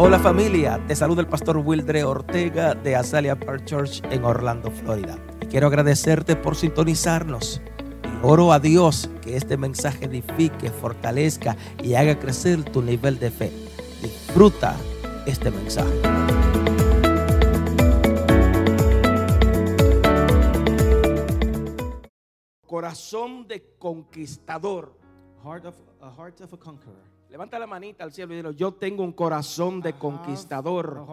Hola familia, te saluda el pastor Wildre Ortega de Azalea Park Church en Orlando, Florida. Y quiero agradecerte por sintonizarnos. Y oro a Dios que este mensaje edifique, fortalezca y haga crecer tu nivel de fe. Disfruta este mensaje. Corazón de conquistador. Heart of a heart of a conqueror. Levanta la manita al cielo y dile, yo tengo un corazón de conquistador.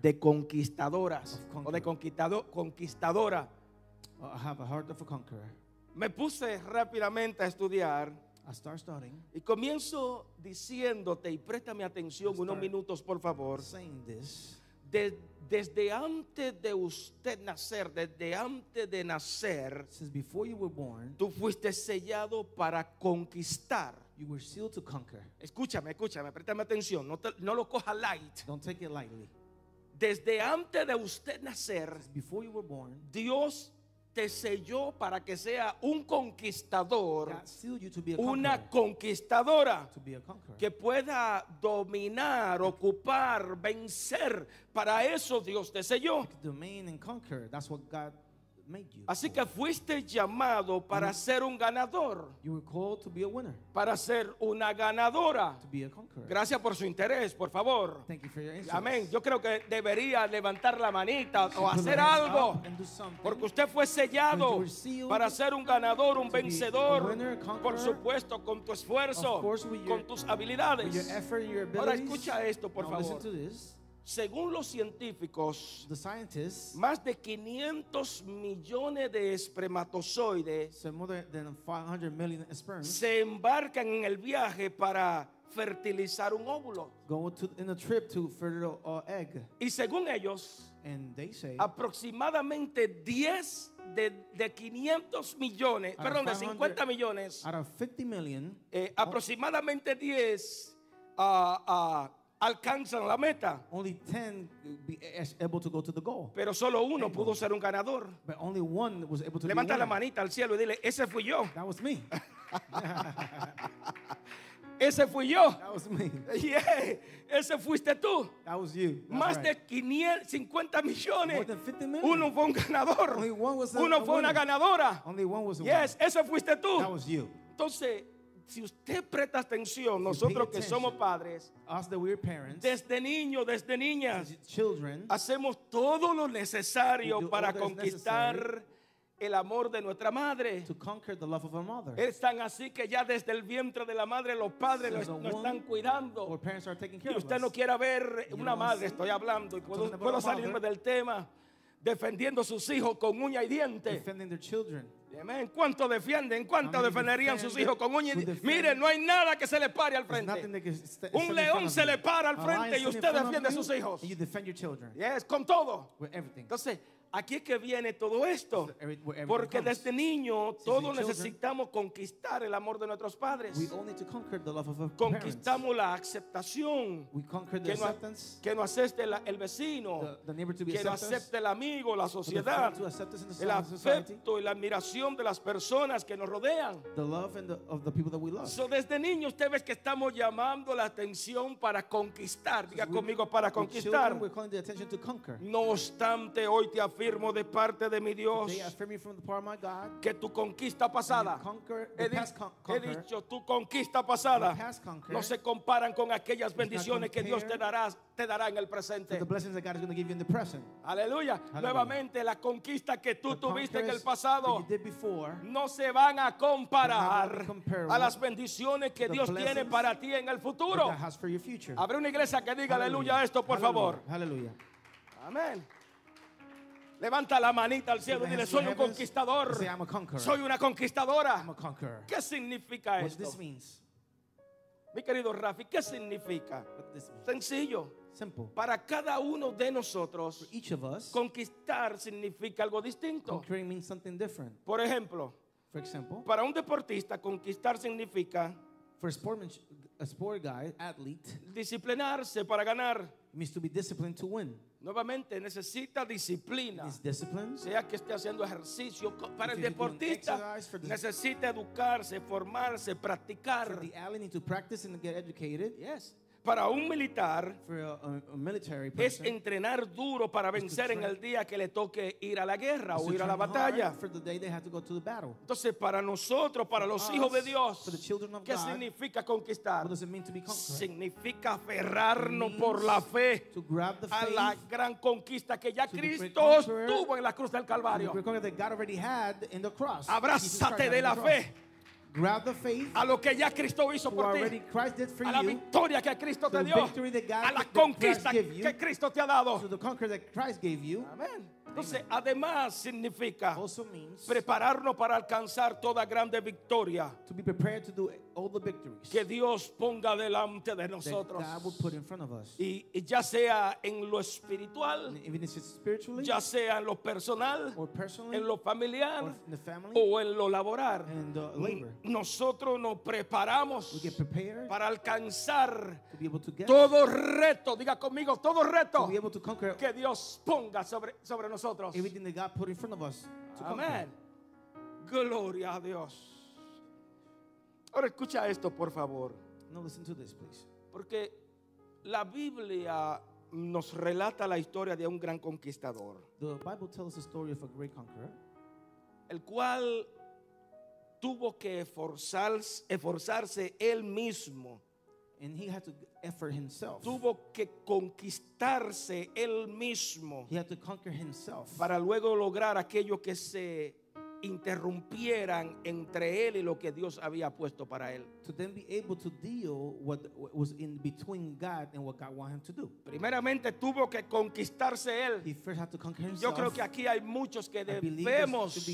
De conquistadoras o de conquistado, conquistadora. I have a heart of a conqueror. Me puse rápidamente a estudiar I start studying, y comienzo diciéndote, y préstame atención unos minutos por favor, saying this. de- desde antes de usted nacer, desde antes de nacer, Since before you were born, tú fuiste sellado para conquistar. You were sealed to conquer. Escúchame, escúchame, préstame atención, no, te- no lo coja light. Don't take it lightly. Desde antes de usted nacer, Before you were born, Dios te selló para que sea un conquistador, God sealed you to be a una conquistadora To be a conqueror. que pueda dominar, ocupar, vencer. Para eso Dios te selló. Made you. Así que fuiste llamado para ser un ganador, you were called to be a winner, para ser una ganadora. to be a conqueror. Gracias por su interés, por favor. Thank you for your interest. Amén. Yo creo que debería levantar la manita o hacer algo. Porque usted fue sellado para ser un ganador, un vencedor. winner. Por supuesto, con tu esfuerzo, course, your- con tus habilidades. Effort, Ahora escucha esto, por Now favor. Según los científicos, The scientists más de 500 millones de espermatozoides said more than 500 million sperms se embarcan en el viaje para fertilizar un óvulo. go to, in a trip to fertile uh, egg. Y según ellos, And they say aproximadamente 10 de, de 500 millones, perdón, de 500 50 millones, out of 50 million, eh, aproximadamente 10 ah, ah, alcanzan la meta, only 10 be as- able to go to the goal. pero solo uno pudo ser un ganador. But only one was able to Levanta la a manita al cielo y dile, ese fui yo, That was me. ese fui yo. That was me. Yeah, ese fuiste tú. That was you. That's Más right. de 550 millones. More than 50 million. Uno fue un ganador. Only one was a- Uno a fue una winner. ganadora. Only one was a Yes, ese fuiste tú. That was you. Entonces, si usted presta atención, nosotros que somos padres, Us that we're parents, desde niños, desde niñas, as children, hacemos todo lo necesario para conquistar el amor de nuestra madre. to conquer the love of our mother. Es tan así que ya desde el vientre de la madre los padres the lo womb, están cuidando. Y usted us. no quiera ver You una madre, estoy hablando y puedo, puedo salirme del tema, defendiendo a sus hijos con uña y diente. Amén. ¿Cuánto defienden? ¿Cuánto defenderían sus hijos con uña y who diente? defend? Mire, no hay nada que se le pare al frente. Un león se you. le para al frente y usted defiende a sus hijos. and You defend your children Yes, con todo. with everything. Entonces, aquí es que viene todo esto. Porque desde niño todos necesitamos conquistar el amor de nuestros padres. Conquistamos la aceptación. Que nos, que nos acepte la- el vecino. que nos acepte el amigo, la sociedad. El afecto y la admiración de las personas que nos rodean. So, desde niño usted ve que estamos llamando la atención para conquistar. Diga conmigo, para conquistar. No obstante, hoy te afirmo de parte de mi Dios que tu conquista pasada, he, dicho, tu conquista pasada no se comparan con aquellas bendiciones que Dios te dará, te dará en el presente. Aleluya. Nuevamente, la conquista que tú tuviste en el pasado no se van a comparar a las bendiciones que Dios tiene para ti en el futuro. Habrá una iglesia que diga aleluya a esto, por favor. Hallelujah. Amén. Levanta la manita al cielo y dile, soy un conquistador. Say, I'm a conqueror. Soy una conquistadora. I'm a conqueror. ¿Qué significa What esto? this means? Mi querido Rafi, ¿qué significa? Sencillo. Simple. Para cada uno de nosotros, Each of us, conquistar significa algo distinto. means something different. Por ejemplo, For example, para un deportista, conquistar significa for a sportman, a sport guy, athlete, disciplinarse para ganar. means to be disciplined to win. Nuevamente necesita disciplina. Sea que esté haciendo ejercicio. Para el deportista for the- necesita educarse, formarse, For practicar. the athlete need to practice and get educated. Yes. Para un militar es entrenar duro para vencer en el día que le toque ir a la guerra o ir a la batalla. for the day they have to go to the battle. Entonces, para nosotros, para los hijos de Dios, ¿qué significa conquistar? Significa aferrarnos por la fe To grab the a la gran conquista que ya Cristo tuvo en la cruz del Calvario. Abrázate de la fe Grab the faith. a lo que ya Cristo hizo por ti. Christ did for A la victoria que Cristo to te dio. A la conquista que Cristo te ha dado. To the conqueror that Christ gave you. Amén. Entonces, además significa prepararnos para alcanzar toda grande victoria to be prepared to do all the victories que Dios ponga delante de nosotros. God will put in front of us. Y, y ya sea en lo espiritual, And even if it's spiritually ya sea en lo personal, en lo or familiar o en lo laboral. Nosotros nos preparamos para alcanzar todo reto, diga conmigo, todo to reto que Dios ponga sobre, sobre nosotros. everything that God put in front of us to conquer. Amén. Gloria a Dios. Ahora escucha esto, por favor, Now listen to this, please. porque la Biblia nos relata la historia de un gran conquistador, The Bible tells the story of a great conqueror el cual tuvo que esforzarse, esforzarse él mismo, and he had to effort himself. tuvo que conquistarse él mismo He had to conquer himself para luego lograr aquello que se interrumpieran entre él y lo que Dios había puesto para él. to then be able to deal what was in between God and what God wanted him to do. Primeramente tuvo que conquistarse él. He first had to conquer Yo himself. creo que aquí hay muchos que debemos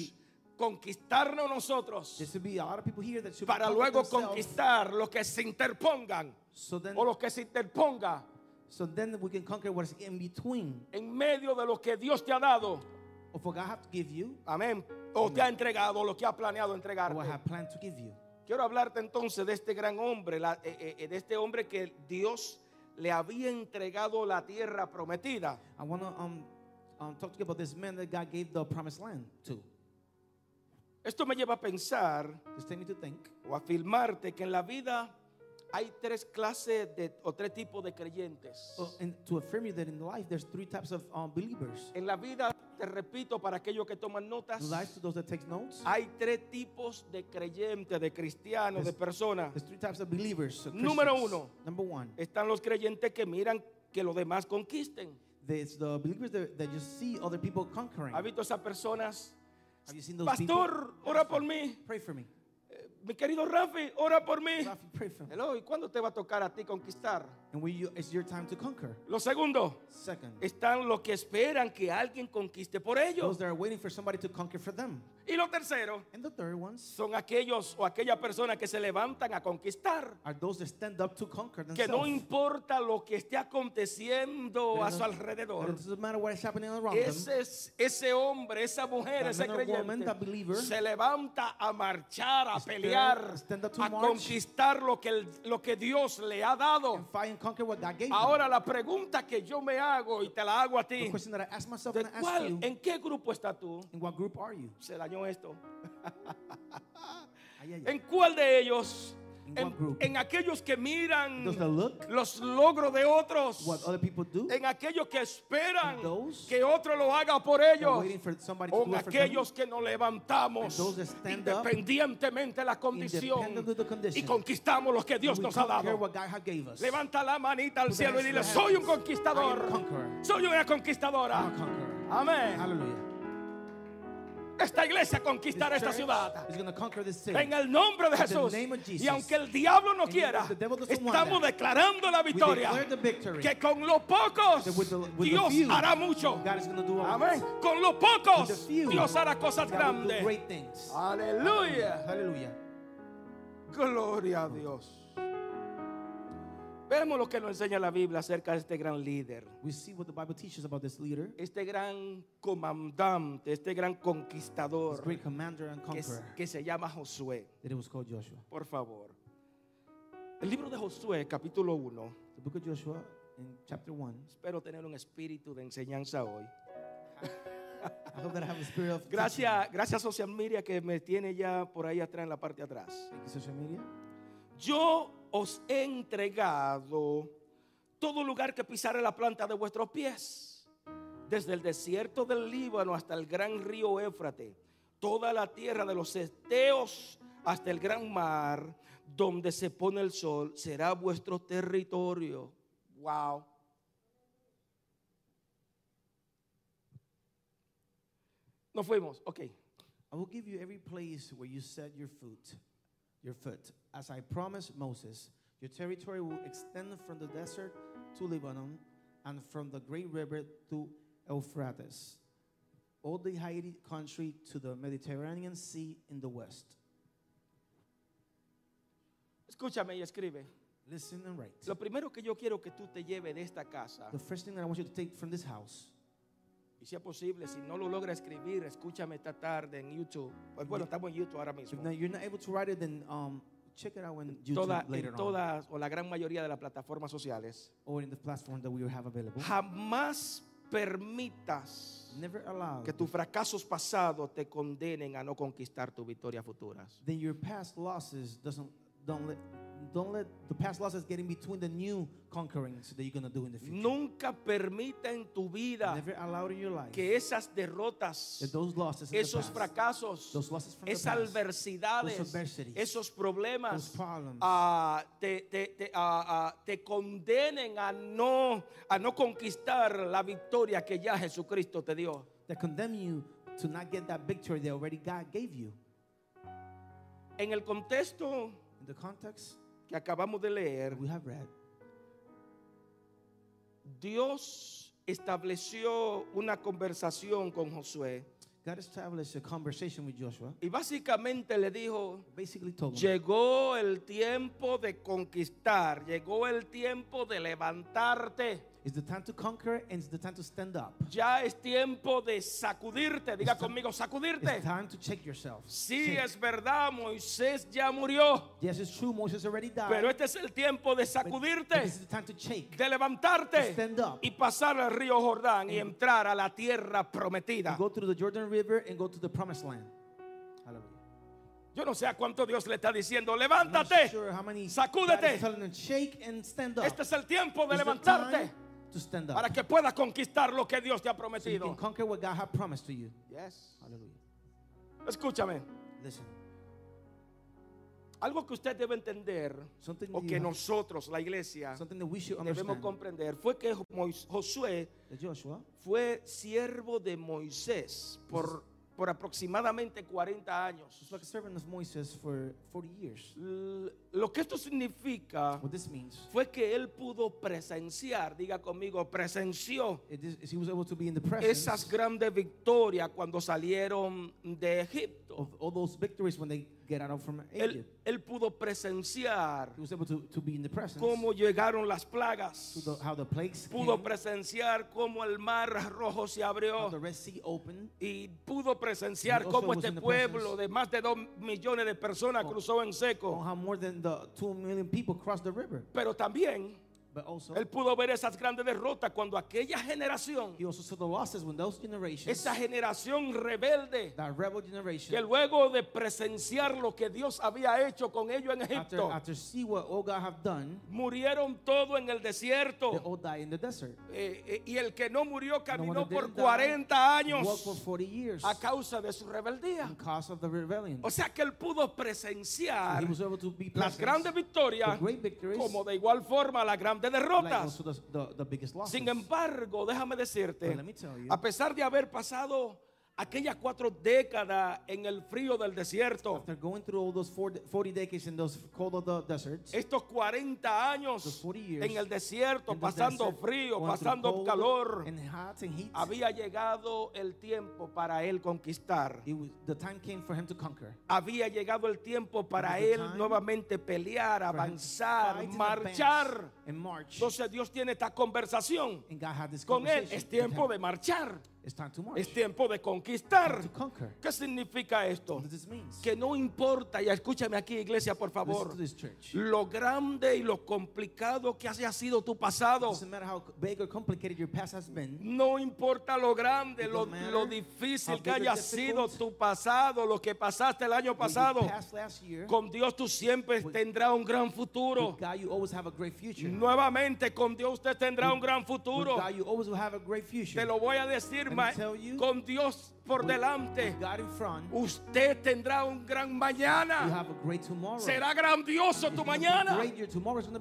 conquistarnos nosotros There should be a lot of people here that should para luego conquistar lo que se interpongan So then, o lo que se interponga so then we can conquer what's in between en medio de lo que Dios te ha dado. of what God have to give you Amén. O te ha entregado lo que ha planeado entregarte. what I have planned to give you. Quiero hablarte entonces de este gran hombre, la- eh, eh, de este hombre que Dios le había entregado la tierra prometida. I want to um, um, talk to you about this man that God gave the promised land to. Esto me lleva a pensar o afirmarte que en la vida hay tres clases de, o tres tipos de creyentes. and to affirm you that in life there's three types of um, believers. En la vida, te repito, para aquellos que toman notas, life, to those that take notes, hay tres tipos de creyentes, de cristianos, de personas. there's three types of believers. of Número uno. Number one, Están los creyentes que miran que los demás conquisten. there's the believers that, that just see other people conquering. ¿Has visto esas personas? Have you seen those Pastor, people? ora por mí. Pray for me. Eh, Mi querido Rafi, ora por mí. Rafi, pray for me. Hello, ¿y cuándo te va a tocar a ti conquistar? And you, it's your time to conquer. Lo segundo, Second, están los que esperan que alguien conquiste por those ellos. that are waiting for somebody to conquer for them. Y lo tercero, And the third ones son aquellos o aquellas personas que se levantan a conquistar. are those that stand up to conquer Que no themselves. importa lo que esté aconteciendo a su alrededor. it doesn't matter what is happening around them. Ese, es- ese hombre, esa mujer, That ese man or woman, creyente believer, se levanta a marchar, a stand- pelear, stand up to a march, conquistar lo que, el- lo que Dios le ha dado. and fight and conquer what God gave them. Ahora la pregunta que yo me hago y te la hago a The ti, question that I ask myself ¿de and I ask cuál, you, ¿en qué grupo estás tú? in what group are you? Se dañó esto. Ay, ay, ay. ¿En cuál de ellos? En, aquellos que miran los logros de otros. do, En aquellos que esperan que otro lo haga por ellos. O en aquellos que nos levantamos independientemente de la condición y conquistamos lo que Dios nos ha dado. Levanta la manita al cielo y dile, soy un conquistador. Soy una conquistadora. Amén. Esta iglesia conquistará esta ciudad. En el nombre de Jesús. Y aunque el diablo no quiera, estamos declarando la victoria. Que con los pocos Dios hará mucho. Amén. Con los pocos Dios hará cosas grandes. Aleluya. Hallelujah. Gloria a Dios. Vemos lo que nos enseña la Biblia acerca de este gran líder, We see what the Bible teaches about this leader, este gran comandante, este gran this conquistador great commander and que, conqueror, que se llama Josué. that it was called Joshua. Por favor. El libro de Josué, capítulo 1. The book of Joshua in chapter 1. Espero tener un espíritu de enseñanza hoy. I hope that I have the spirit of Gracias, gracias Social Media que me tiene ya por ahí atrás en la parte de atrás. Thank you, social media. Yo os he entregado todo lugar que pisare la planta de vuestros pies, desde el desierto del Líbano hasta el gran río Éufrate, toda la tierra de los esteos hasta el gran mar, donde se pone el sol, será vuestro territorio. Wow. Nos fuimos, ok. I will give you every place where you set your foot, your foot. As I promised Moses, your territory will extend from the desert to Lebanon and from the great river to Euphrates, all the Haiti country to the Mediterranean Sea in the west. Escúchame y escribe. Listen and write. Lo primero que yo quiero que tú te lleves de esta casa, The first thing that I want you to take from this house, y si es posible, si no lo logra escribir, escúchame esta tarde en YouTube. Pues bueno, estamos en YouTube ahora if mismo. not, you're not able to write it, then um, check it out on YouTube Toda- later en on, todas o la gran mayoría de las plataformas sociales. or in the platform that we have available. Jamás permitas Never allow que tus fracasos pasados te condenen a no conquistar tus victorias futuras. then your past losses doesn't don't let don't let the past losses get in between the new conquerings that you're gonna do in the future. Nunca permita en tu vida Never allow in your life que esas derrotas, that those losses, the esos past, fracasos, those losses from the esas past, adversidades, those adversities, esos problemas those problems, ah, te, te- te- ah, ah, te condenen a no, a no conquistar la victoria que ya Jesucristo te dio. that condemn you to not get that victory that already God gave you. En el contexto In the context que acabamos de leer, we have read, Dios estableció una conversación con Josué God established a conversation with Joshua. y básicamente le dijo, llegó el tiempo de conquistar, llegó el tiempo de levantarte. It's the time to conquer and it's the time to stand up. Ya es tiempo de sacudirte. Diga conmigo, sacudirte. It's time to check yourself. Sí, Check. es verdad, Moisés ya murió. Yes, it's true. Moses already died. Pero este es el tiempo de but- but sacudirte, this is the time to shake. de levantarte To stand up. y pasar el río Jordán y entrar a la tierra prometida. Go through the Jordan River and go to the promised land. Hallelujah. Yo no sé a cuánto Dios le está diciendo, levántate. sure Sacúdete. Este es el tiempo de It's levantarte to stand up. para que puedas conquistar lo que Dios te ha so you prometido. can conquer what God has promised to you. Yes. Hallelujah. Escúchame, Listen. algo que usted debe entender Something o que have- nosotros, la iglesia, Something that we should debemos understand. comprender fue que Mois- Josué That Joshua fue siervo de Moisés por, por aproximadamente 40 años. like a servant of Moses for 40 years. Lo que esto significa What this means fue que él pudo presenciar, diga conmigo, presenció it is, is he was able to be in the presence esas grandes victorias cuando salieron de Egipto. of all those victories when they get out from Él, Egypt. él pudo presenciar He was able to, to be in the presence cómo llegaron las plagas. the, how the plagues Pudo came, presenciar cómo el mar rojo se abrió. the Red Sea opened. Y pudo presenciar cómo este pueblo de más de dos millones de personas Oh. cruzó en seco. how more than the two million people crossed the river. Pero también But also, él pudo ver esas grandes derrotas cuando aquella generación, he also saw the losses when those generations, esa generación rebelde, that rebel que luego de presenciar lo que Dios había hecho con ellos en after, Egipto, after see what all God have done, murieron todos en el they desierto. all die in the desert. Eh, eh, y el que no murió caminó por didn't die 40 walked años for 40 years a causa de su rebeldía. because of the rebellion. O sea que él pudo presenciar he was able to be las grandes victorias the great victories, como de igual forma las grandes like derrotas. Sin embargo, déjame decirte, a pesar de haber pasado aquellas cuatro décadas en el frío del desierto, after going through all those 40, 40 decades in those cold of the deserts, estos 40 años Those 40 years en el desierto, pasando desert, frío, pasando calor, había llegado el tiempo para él conquistar. it was, the time came for him to conquer. Había llegado el tiempo para él nuevamente pelear, avanzar, marchar. And march. Entonces Dios tiene esta conversación con él. Es tiempo de marchar. It's time to march. Es tiempo de conquistar. ¿Qué significa esto? Que no importa, y escúchame aquí iglesia por favor, lo grande y lo complicado que haya sido tu pasado. Doesn't matter how big or complicated your past has been. No importa lo grande, lo, lo difícil que haya sido tu pasado, lo que pasaste el año pasado. Con Dios tú siempre tendrás un gran futuro. Nuevamente con Dios usted tendrá un gran futuro. God, you always will have a great future. Te lo voy a decir, con Dios por delante, front, usted tendrá un gran mañana. Será grandioso tu mañana.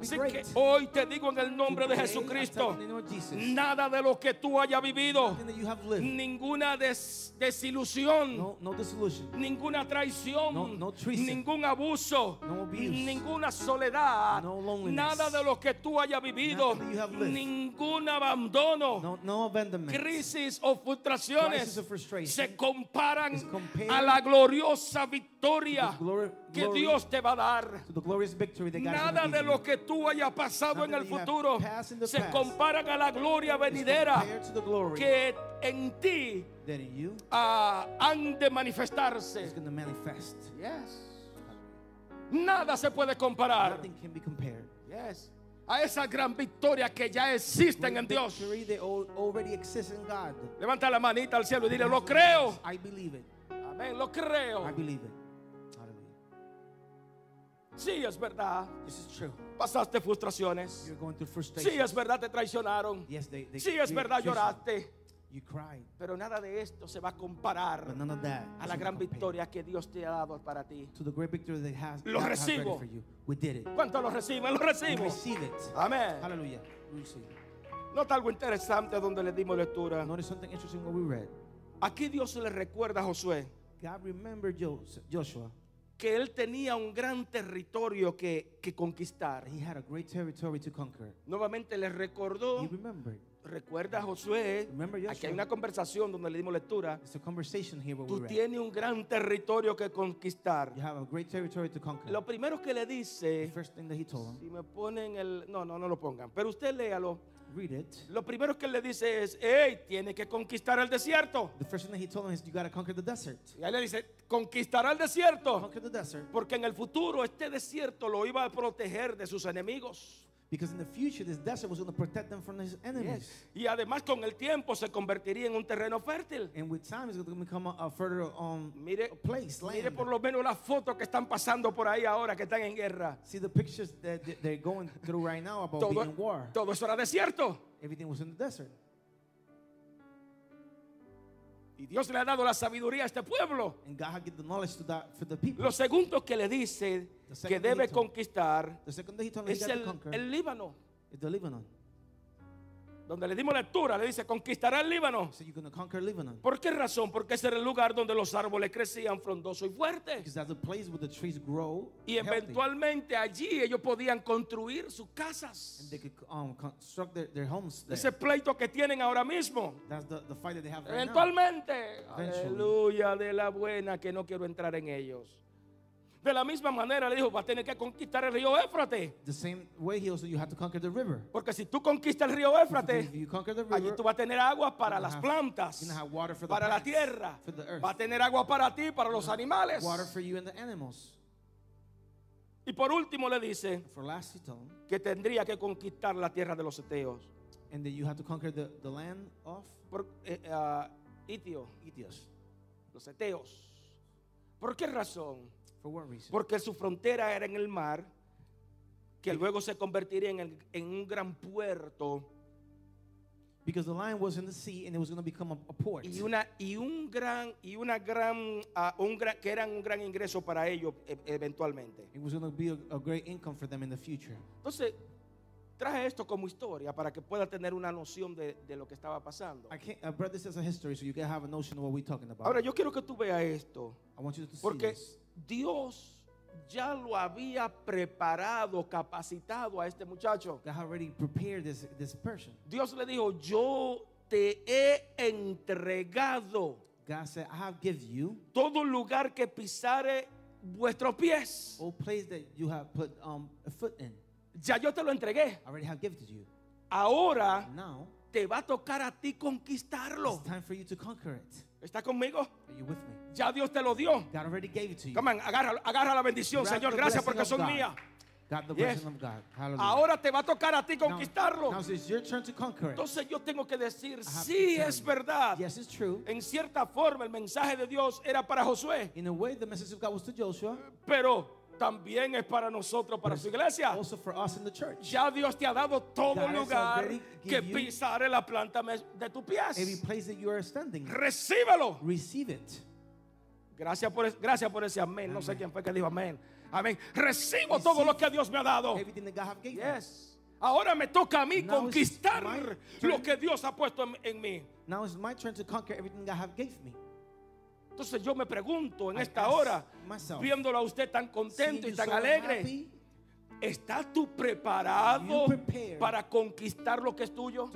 Así que hoy te digo en el nombre de Today, Jesucristo, nada de lo que tú hayas vivido, ninguna des- desilusión, no, no ninguna traición, No- ningún abuso, ninguna soledad, nada de lo que tú hayas vivido, ningún abandono, no, no abandonment. crisis o frustraciones se comparan a la gloriosa victoria que Dios te va a dar. Nada de lo que tú hayas pasado en el futuro se comparan a la gloria venidera que en ti ah, han de manifestarse. Nada se puede comparar. A esa gran victoria que ya existen en Dios. Levanta la manita al cielo y dile, lo creo. I believe it. Amén, lo creo. I believe it. Hallelujah. Sí, es verdad. This is true. Pasaste frustraciones. Sí, es verdad, te traicionaron. Yes, they, they Sí, es verdad, lloraste. You cried, Pero nada de esto se va a comparar but none of that a la gran victoria que Dios te ha dado para ti. to the great victory that has, Lo God has ready recibo. for you. We did it. ¿Cuántos lo reciben? Lo We recibo. receive it. Amén. Hallelujah. We receive it. Nota algo interesante donde le dimos lectura. Notice something interesting what we read. Aquí Dios le recuerda a Josué God remembered Jos- Joshua. que él tenía un gran territorio que, que conquistar. He had a great territory to conquer. Nuevamente le recordó, He remembered. Recuerda Josué, Remember aquí hay una conversación donde le dimos lectura. It's a conversation here where we Tú tienes un gran territorio que conquistar. You have a great territory to conquer. Lo primero que le The dice, first thing that he told him, si me ponen el, no, no, no lo pongan, pero usted léalo. read it. Lo primero que le dice es, hey, tiene que conquistar el desierto. The first thing that he told him is, you conquer the desert. Y ahí le dice, conquistará el desierto. Conquer the desert. Porque en el futuro este desierto lo iba a proteger de sus enemigos. Because in the future, this desert was going to protect them from his enemies. Y además con el tiempo se convertiría en un terreno fértil. And with time, it's going to become a, a further um, Mire, place, mire land. por lo menos las fotos que están pasando por ahí ahora, que están en guerra. See the pictures that that they're going through right now about Todo, being in war. todo eso era desierto. Everything was in the desert. Y Dios le ha dado la sabiduría a este pueblo. And God had given the knowledge to that for the people. Lo segundo que le dice que debe conquistar es el Líbano. Donde le dimos lectura, le dice, conquistará el Líbano. So you're going to conquer Lebanon. ¿Por qué razón? Porque ese era el lugar donde los árboles crecían frondosos y fuertes. Because that's the place where the trees grow Y healthy. eventualmente allí ellos podían construir sus casas. And they could um, construct their, their homes there. Ese pleito que tienen ahora mismo. That's the, the fight that they have right now. Eventualmente. Eventually. Aleluya de la buena que no quiero entrar en ellos. De la misma manera le dijo, va a tener que conquistar el río Éfrate. The same way he also you have to conquer the river. Porque si tú conquistas el río Éfrate, you conquer the allí river, tú vas a tener agua para las have- plantas, water for the para la plants, tierra. for the earth. Va a tener agua para ti, para los animales. water for you and the animals. Y por último le dice last, him, que tendría que conquistar la tierra de los eteos. and that you have to conquer the, the land of Por, ah, Itio, Itios. los eteos. ¿Por qué razón? For what reason? Porque su frontera era en el mar, que luego se convertiría en, el- en un gran puerto Because the land was in the sea and it was going to become a, a port. y una y un gran y una gran, ah, un gran que eran un gran ingreso para ellos e- eventualmente. It was going to be a, a great income for them in the future. Entonces traje esto como historia para que pueda tener una noción de, de lo que estaba pasando. I can't. I brought this as a history so you can have a notion of what we're talking about. Ahora yo quiero que tú veas esto, I want you to see porque this. Dios ya lo había preparado, capacitado a este muchacho. God already prepared this this person. Dios le dijo, yo te he entregado God said, I have given you todo lugar que pisare vuestros pies. all place that you have put um, a foot in. Ya yo te lo entregué. I already have given to you. Ahora Now te va a tocar a ti conquistarlo. it's time for you to conquer it. ¿Está conmigo? Ya Dios te lo dio. God already gave it to you. Come on, agarra, agarra la bendición, Grab Señor. Gracias porque son mías. Yes. Ahora te va a tocar a ti conquistarlo. Now, to. Entonces yo tengo que decir, sí es verdad. Yes, it's true. En cierta forma el mensaje de Dios era para Josué. In a way, the message of God was to Joshua, Pero también es para nosotros, para su iglesia. Also for us in the church. Ya Dios te ha dado todo lugar que give you- pisar en la planta de tu Every pies. place that you are standing, Recíbelo. receive it. Gracias por, gracias por ese amén. No sé quién fue que dijo amén. Amén. Recibo todo lo que Dios me ha dado. Everything that God have given. Yes. Ahora me toca a mí Now conquistar lo que Dios ha puesto en, en mí. Now it's my turn to conquer everything God have gave me. Entonces yo me pregunto en I esta hora, myself, viéndolo a usted tan contento y tan alegre, happy ¿estás tú preparado para conquistar lo que es tuyo?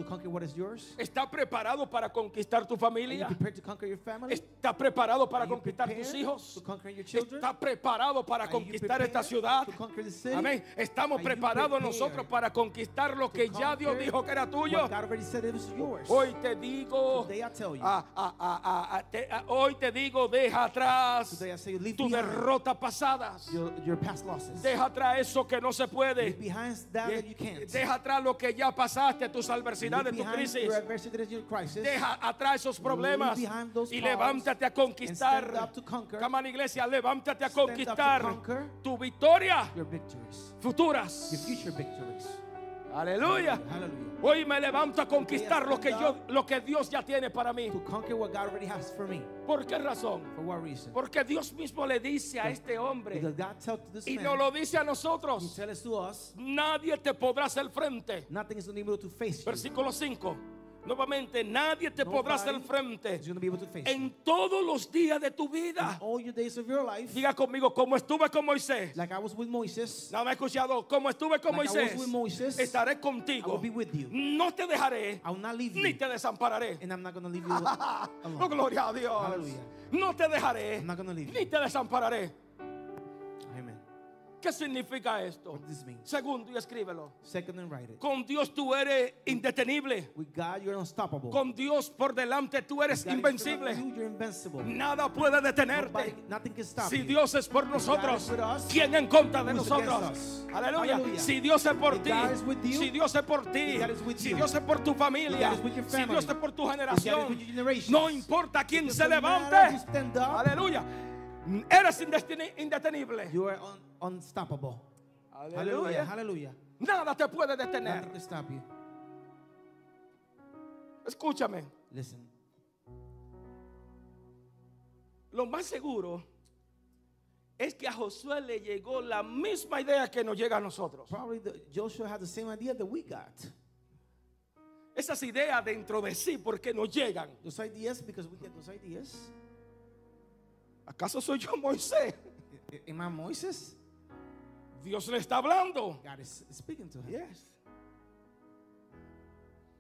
¿Estás preparado para conquistar tu familia? ¿Estás preparado para conquistar tus hijos? to conquer your children? ¿Estás preparado para conquistar esta ciudad? Amén. Estamos preparados nosotros para conquistar lo que ya Dios dijo que era tuyo. Hoy te digo, ah, ah, ah, te- hoy te digo, deja atrás behind derrotas pasadas. Deja atrás eso que no se puede. Deja atrás lo que ya pasaste, tus adversidades, tu behind crisis. Deja atrás esos problemas y levántate a conquistar. on, iglesia, levántate a conquistar tu victoria Your victories. Your futuras. Aleluya. Hallelujah. Hoy me levanto a conquistar lo que yo, lo que Dios ya tiene para mí. To conquer what God already has for me. ¿Por qué razón? For what reason? Porque Dios mismo le dice a este hombre Because God told to this y nos lo dice a He nosotros. tells to us, Nadie te podrá hacer frente. nothing is going to be able to face you. Versículo 5. Nuevamente, nadie te podrá hacer Nobody frente en todos los días de tu vida. Life, Diga conmigo, como estuve con Moisés. like I was with Moses, No me ha escuchado. Como estuve con Like I Moisés, was with Moses, estaré I contigo. will be with you. No te dejaré, I will not leave ni you, te desampararé. and I'm not going to leave you alone. Oh, gloria a Dios. Hallelujah. No te dejaré, I'm not ni te desampararé. ¿Qué significa esto? What does this mean? Segundo, y escríbelo. Second and write it. Con Dios tú eres indetenible. With God, you're unstoppable. Con Dios por delante tú eres invencible. you, you're invincible. Nada puede Nobody, detenerte. nothing can stop Si. Dios es por nosotros, us, ¿quién en contra de nosotros? Aleluya. Si Dios es por ti, si Dios es por ti, si Dios es por tu familia, si Dios es por tu generación, no importa quién se levante. Aleluya. Eres indetenible. You are un- unstoppable. Hallelujah. Aleluya. Hallelujah. Nada te puede detener. stop you. Escúchame. Listen. Lo más seguro es que a Josué le llegó la misma idea que nos llega a nosotros. Probably the, Joshua had the same idea that we got. Esas ideas dentro de sí, porque nos llegan. Those ideas, because we get those ideas. ¿Acaso soy yo Moisés? Am I Moses? Dios le está hablando. God is speaking to him. Yes.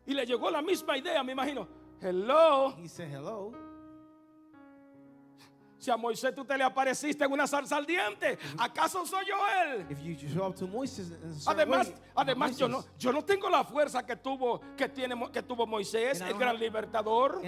Y le llegó la misma idea, me imagino. Hello. He said, Hello. Si a Moisés tú te le apareciste en una zarza ardiente, ¿acaso soy yo él? Además, además yo no, yo no tengo la fuerza que tuvo, que tiene, que tuvo Moisés, el gran libertador,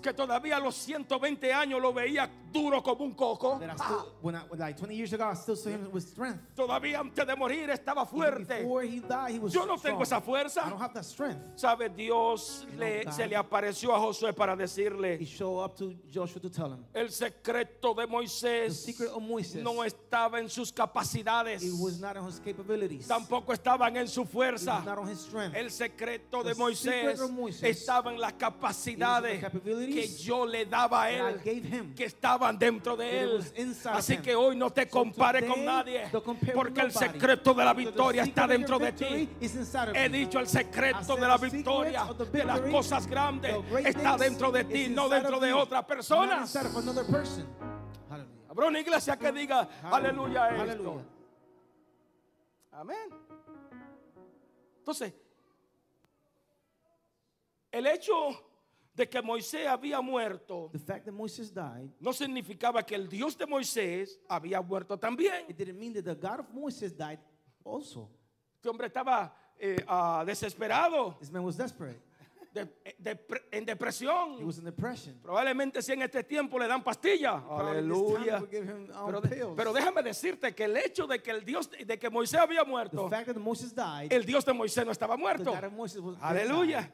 que todavía a los 120 años lo veía duro como un coco. That I still, when I, like 20 years ago, I still saw him with strength. Todavía antes de morir estaba fuerte. Before he died, he was Yo no tengo esa strong. fuerza. I don't have that strength. ¿Sabe? Dios le- se le apareció a Josué para He decirle, showed up to Joshua to tell him. el secreto de The Moisés secret of no estaba en sus capacidades, it was not on his capabilities. tampoco estaban en su It was fuerza. not on his strength. El secreto de The Moisés secret of estaba en las capacidades the que yo le daba a él, gave him. Estaban dentro de él. Así que hoy no te compare con nadie, porque el secreto de la victoria está dentro de ti. He dicho el secreto de la victoria, de las cosas grandes, está dentro de ti, no dentro de otras personas. Habrá una iglesia que diga aleluya a esto. Amén. Entonces, el hecho de que Moisés había muerto The fact that Moses died, no significaba que el Dios de Moisés había muerto también. it didn't mean that the God of Moses died also. Este hombre estaba eh, ah, desesperado, This man was desperate. de- de- en He depresión. was in depression. Probablemente si en este tiempo le dan time Aleluya. um, Pero, de- pero déjame decirte que el hecho de que el Dios de que Moisés había the muerto, fact that Moses died, el Dios de Moisés no estaba the muerto. God of Moses was Aleluya.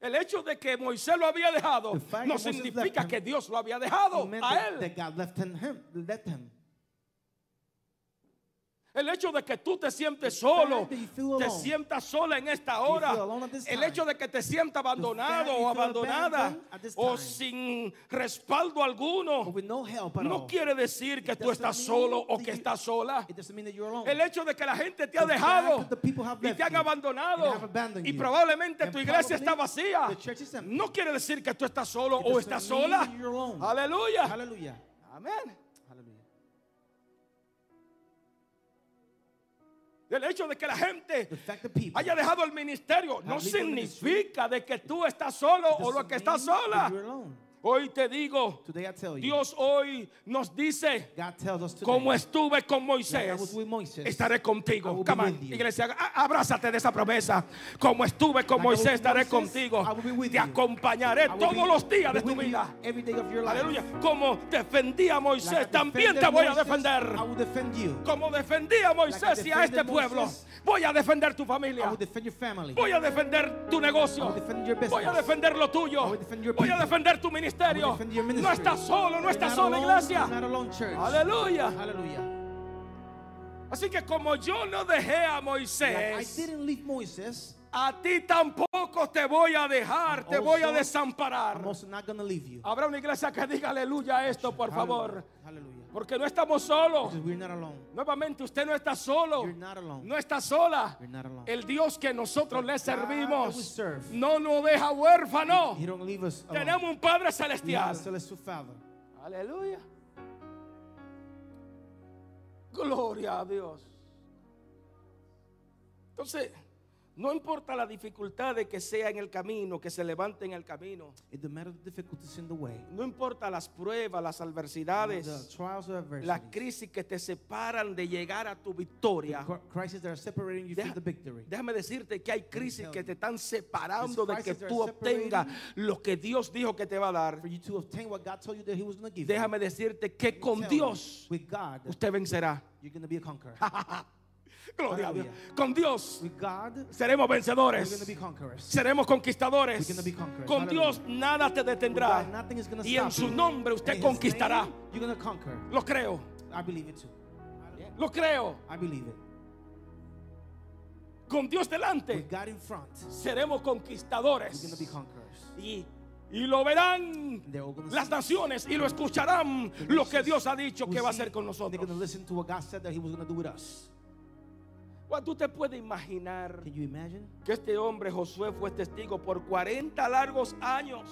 El hecho de que Moisés lo había dejado no significa que Dios lo había dejado a él. that God left him, him, left him. El hecho de que tú te sientes solo, te sientas sola en esta hora, el hecho de que te sientas abandonado o abandonada o sin respaldo alguno, no quiere decir que tú estás solo o que estás sola. El hecho de que la gente te ha dejado y te han abandonado y probablemente tu iglesia está vacía, no quiere decir que tú estás solo o estás sola. Aleluya. Amén. El hecho de que la gente haya dejado el ministerio no significa de que tú estás solo o lo que estás sola. Hoy te digo, Today I tell you, Dios hoy nos dice, como estuve con Moisés, estaré contigo. Come on, iglesia, abrázate de esa promesa. Como estuve con Moisés, estaré contigo. Te acompañaré todos los días de tu vida. Aleluya. Como defendí a Moisés, también te voy a defender. Como defendí a Moisés y a este pueblo, voy a defender tu familia. Voy a defender tu negocio. Voy a defender lo tuyo. Voy a defender tu will ministerio. No estás solo, no estás sola, iglesia. Aleluya. Hallelujah. Así que como yo no dejé a Moisés, didn't leave Moses, a ti tampoco te voy a dejar, te voy a desamparar. Habrá una iglesia que diga aleluya a esto, por favor. Porque no estamos solos. Nuevamente, usted no está solo. No está sola. El Dios que nosotros le servimos no nos deja huérfanos. Tenemos un Padre celestial. Aleluya. Gloria a Dios. Entonces, no importa la dificultad de que sea en el camino, que se levante en el camino. It in the way. No importa las pruebas, las adversidades, las crisis que te separan de llegar a tu victoria. cr- crises that are separating you Deja- from the victory. Déjame decirte que hay crisis que te están separando de que tú obtengas lo que Dios dijo que te va a dar. Déjame decirte que con Dios with God, usted vencerá. you're going to be a conqueror. Gloria a Dios. Con Dios seremos vencedores. Seremos conquistadores. Con Dios nada te detendrá. Y en su nombre usted conquistará. Lo creo. I believe it too. Lo creo. Con Dios delante seremos conquistadores. Y, y lo verán las naciones y lo escucharán lo que Dios ha dicho que va a hacer con nosotros. Tú te puedes imaginar Can you imagine? que este hombre Josué fue testigo por 40 largos años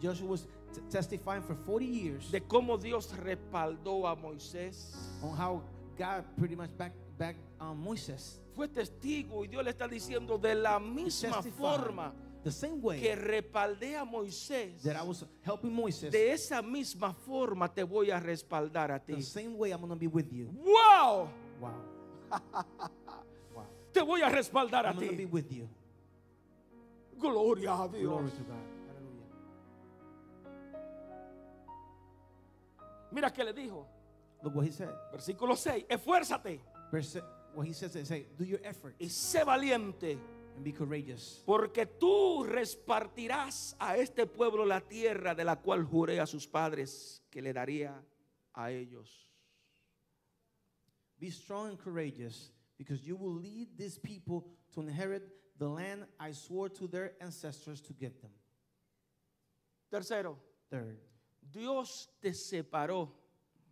Joshua was testifying for 40 years de cómo Dios respaldó a Moisés. on how God pretty much backed back, um, Moises. Fue testigo y Dios le está diciendo de la misma forma the same way que respaldé a Moisés. that I was helping Moises, De esa misma forma te voy a respaldar a ti. the same way I'm going to be with you. ¡Wow! Wow. Te voy a respaldar a I'm to be ti. with you. Gloria a Dios. Glory to God. Mira que le dijo, Look what he said. versículo 6, esfuérzate Verse, what he says, is, say, do your effort y sé valiente, and be courageous. porque tú repartirás a este pueblo la tierra de la cual juré a sus padres que le daría a ellos. Be strong and courageous, because you will lead these people to inherit the land I swore to their ancestors to give them. Tercero, Third, Dios te separó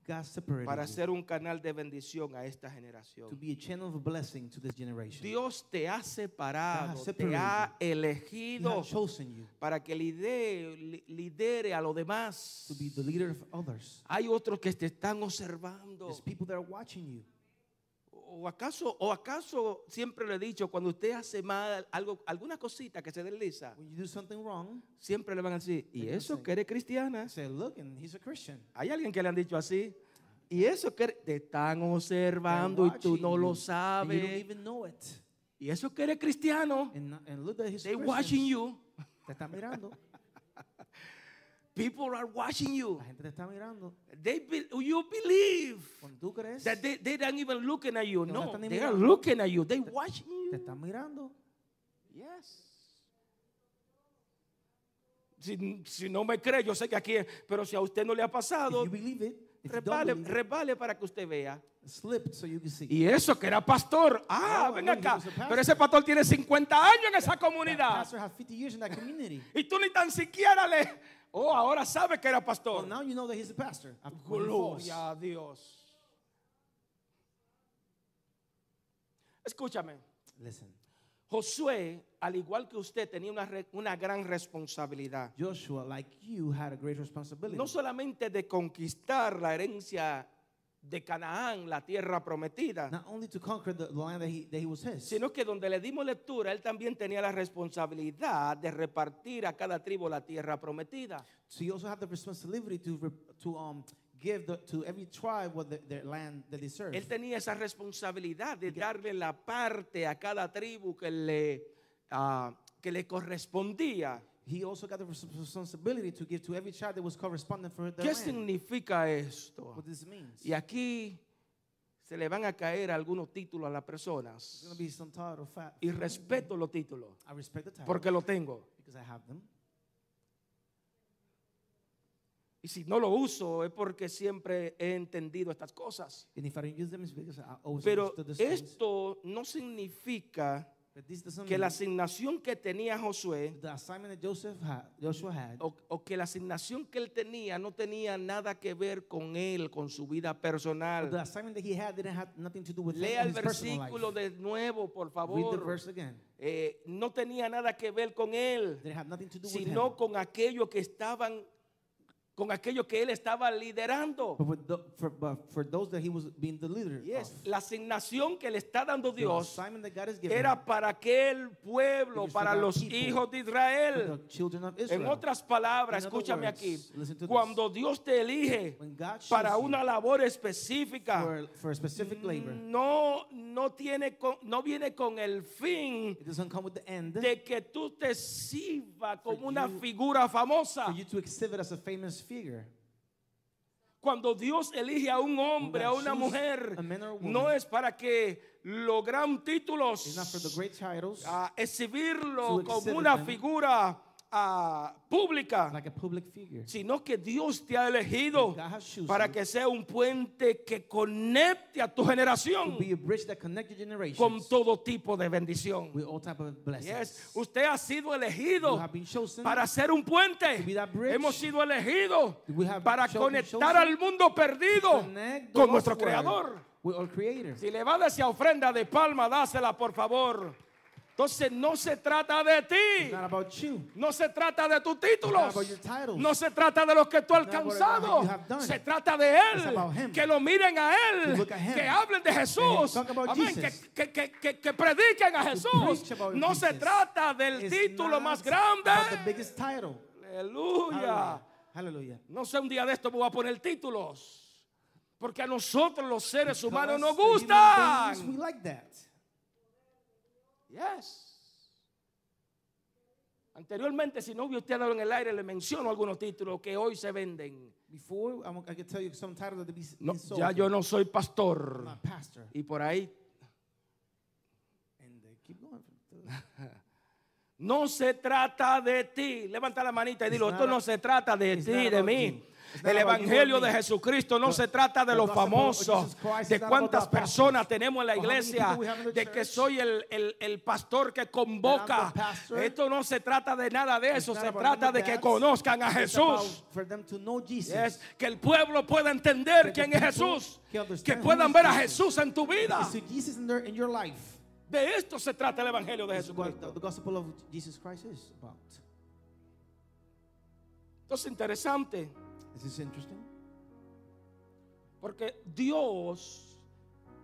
God separated para you ser un canal de bendición a esta to generación. be a channel of blessing to this generation. Dios te ha separado, te separated ha He elegido has chosen you para que lidere, li- lidere a los demás. to be the leader of others. Hay otros que te están observando. There's people that are watching you. ¿O acaso, o acaso siempre le he dicho, cuando usted hace mal algo, alguna cosita que se desliza, When you do something wrong, siempre le van a decir, ¿y eso que eres cristiana? say, look, and he's a Christian. Hay alguien que le han dicho así. Y eso que te están observando y tú no lo and You don't sabes. even know it. Y eso que eres cristiano. And, and look at his They watching you. Te está mirando. People are watching you. La gente te está mirando. They be- you believe Cuando tú crees, that they, they don't even looking at you. No te they are looking at you. They watching te you. están mirando. Yes. Si, si no me cree, yo sé que aquí, pero si a usted no le ha pasado, it, it, resbale para que usted vea. slip so you can see. Y eso que era pastor. Ah, ven no, he acá. Pero ese pastor tiene 50 años en esa That comunidad. pastor had 50 years in that community. Y tú ni tan siquiera le. Oh, ahora sabe que era Well, pastor. now you know that he's a pastor. Gloria a Dios. Escúchame. Listen, Josué, al igual que usted, tenía una, una gran responsabilidad. Joshua, like you, had a great responsibility. No solamente de conquistar la herencia de Canaán, la tierra prometida, Not only to conquer the, the land that he, that he was his, sino que donde le dimos lectura, él también tenía la responsabilidad de repartir a cada tribu la tierra prometida. so you also have the responsibility to re, to um give the, to every tribe what the, their land that they serve. Él tenía esa responsabilidad de darle la parte a cada tribu que le, ah, que le correspondía. He also got the res- responsibility to give to every child that was correspondent for their ¿Qué land. significa esto? What this means. Y aquí se le van a caer algunos títulos a las personas. Y respeto los títulos, I respect the title porque lo tengo. because I have them. Y si no lo uso es porque siempre he entendido estas cosas. And if I don't use them, it's because I always Pero understood the things. esto no significa que la asignación que tenía Josué o, o que la asignación que él tenía no tenía nada que ver con él, con su vida personal. Lea el versículo de nuevo, por favor. Eh, no tenía nada que ver con él, sino con aquellos que estaban, con aquellos que él estaba liderando. But, with the, for, but for those that he was being the leader Yes, la asignación que le está dando the Dios era para aquel pueblo, para los people, hijos de Israel. of En Israel. otras palabras, In escúchame words, aquí, to this. cuando Dios te elige para una labor específica, for, for specific labor, no, no, tiene con- no viene con el fin de que tú te sirvas como una you- figura famosa. for you to as a famous figure. Cuando Dios elige a un hombre, a una mujer, a woman, no es para que logran títulos, titles, a exhibirlo como una them. figura ah, pública, like a public figure. sino que Dios te ha elegido para que sea un puente que conecte a tu generación con todo tipo de bendición. Yes, usted ha sido elegido para ser un puente. Hemos sido elegidos para conectar al mundo perdido con nuestro creador. Si le va a esa ofrenda de palma, dásela por favor. Entonces no se trata de ti. No se trata de tus títulos. No se trata de lo que tú has alcanzado. Se trata de Él. Que lo miren a Él. Que hablen de Jesús. Amén. Que, que, que, que prediquen a Jesús. No se trata del título más grande. Aleluya. No sé, un día de esto me voy a poner títulos. Porque a nosotros los seres humanos nos gustan. Yes. Anteriormente, si no hubiera usted dado en el aire, le menciono algunos títulos que hoy se venden. Before, I'm, I can tell you some titles that be, No, sold. ya yo no soy I'm pastor. not pastor. Y por ahí, And they keep going. no se trata de ti. Levanta la manita y dilo, esto no se trata de ti, de mí. El Evangelio de Jesucristo no se trata de los famosos, de cuántas personas tenemos en la iglesia, de que soy el, el- el pastor que convoca. Esto no se trata de nada de eso, se trata de que conozcan a Jesús. Yes, que el pueblo pueda entender quién es Jesús. Que puedan ver a. Jesús en tu vida. De esto se trata el Evangelio de Jesucristo. about. Entonces, interesante, Is this interesting? porque Dios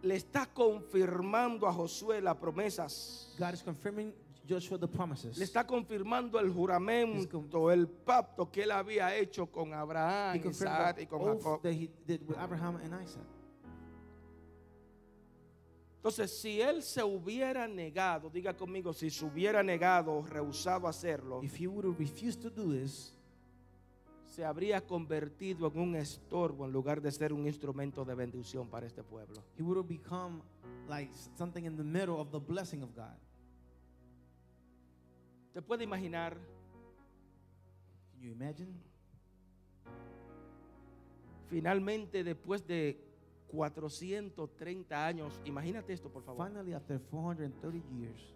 le está confirmando a Josué las promesas. God is confirming Joshua the promises. Le está confirmando el juramento, el pacto que él había hecho con Abraham, Isaac y con Jacob. that he did with Abraham and Isaac. Entonces, si él se hubiera negado, diga conmigo, si se hubiera negado, rehusado hacerlo, If he would have refused to do this, se habría convertido en un estorbo en lugar de ser un instrumento de bendición para este pueblo. he would have become like something in the middle of the blessing of God. ¿Te puede imaginar Can you imagine? Finalmente, después de 430 años, imagínate esto, por favor. Finally, after 430 years,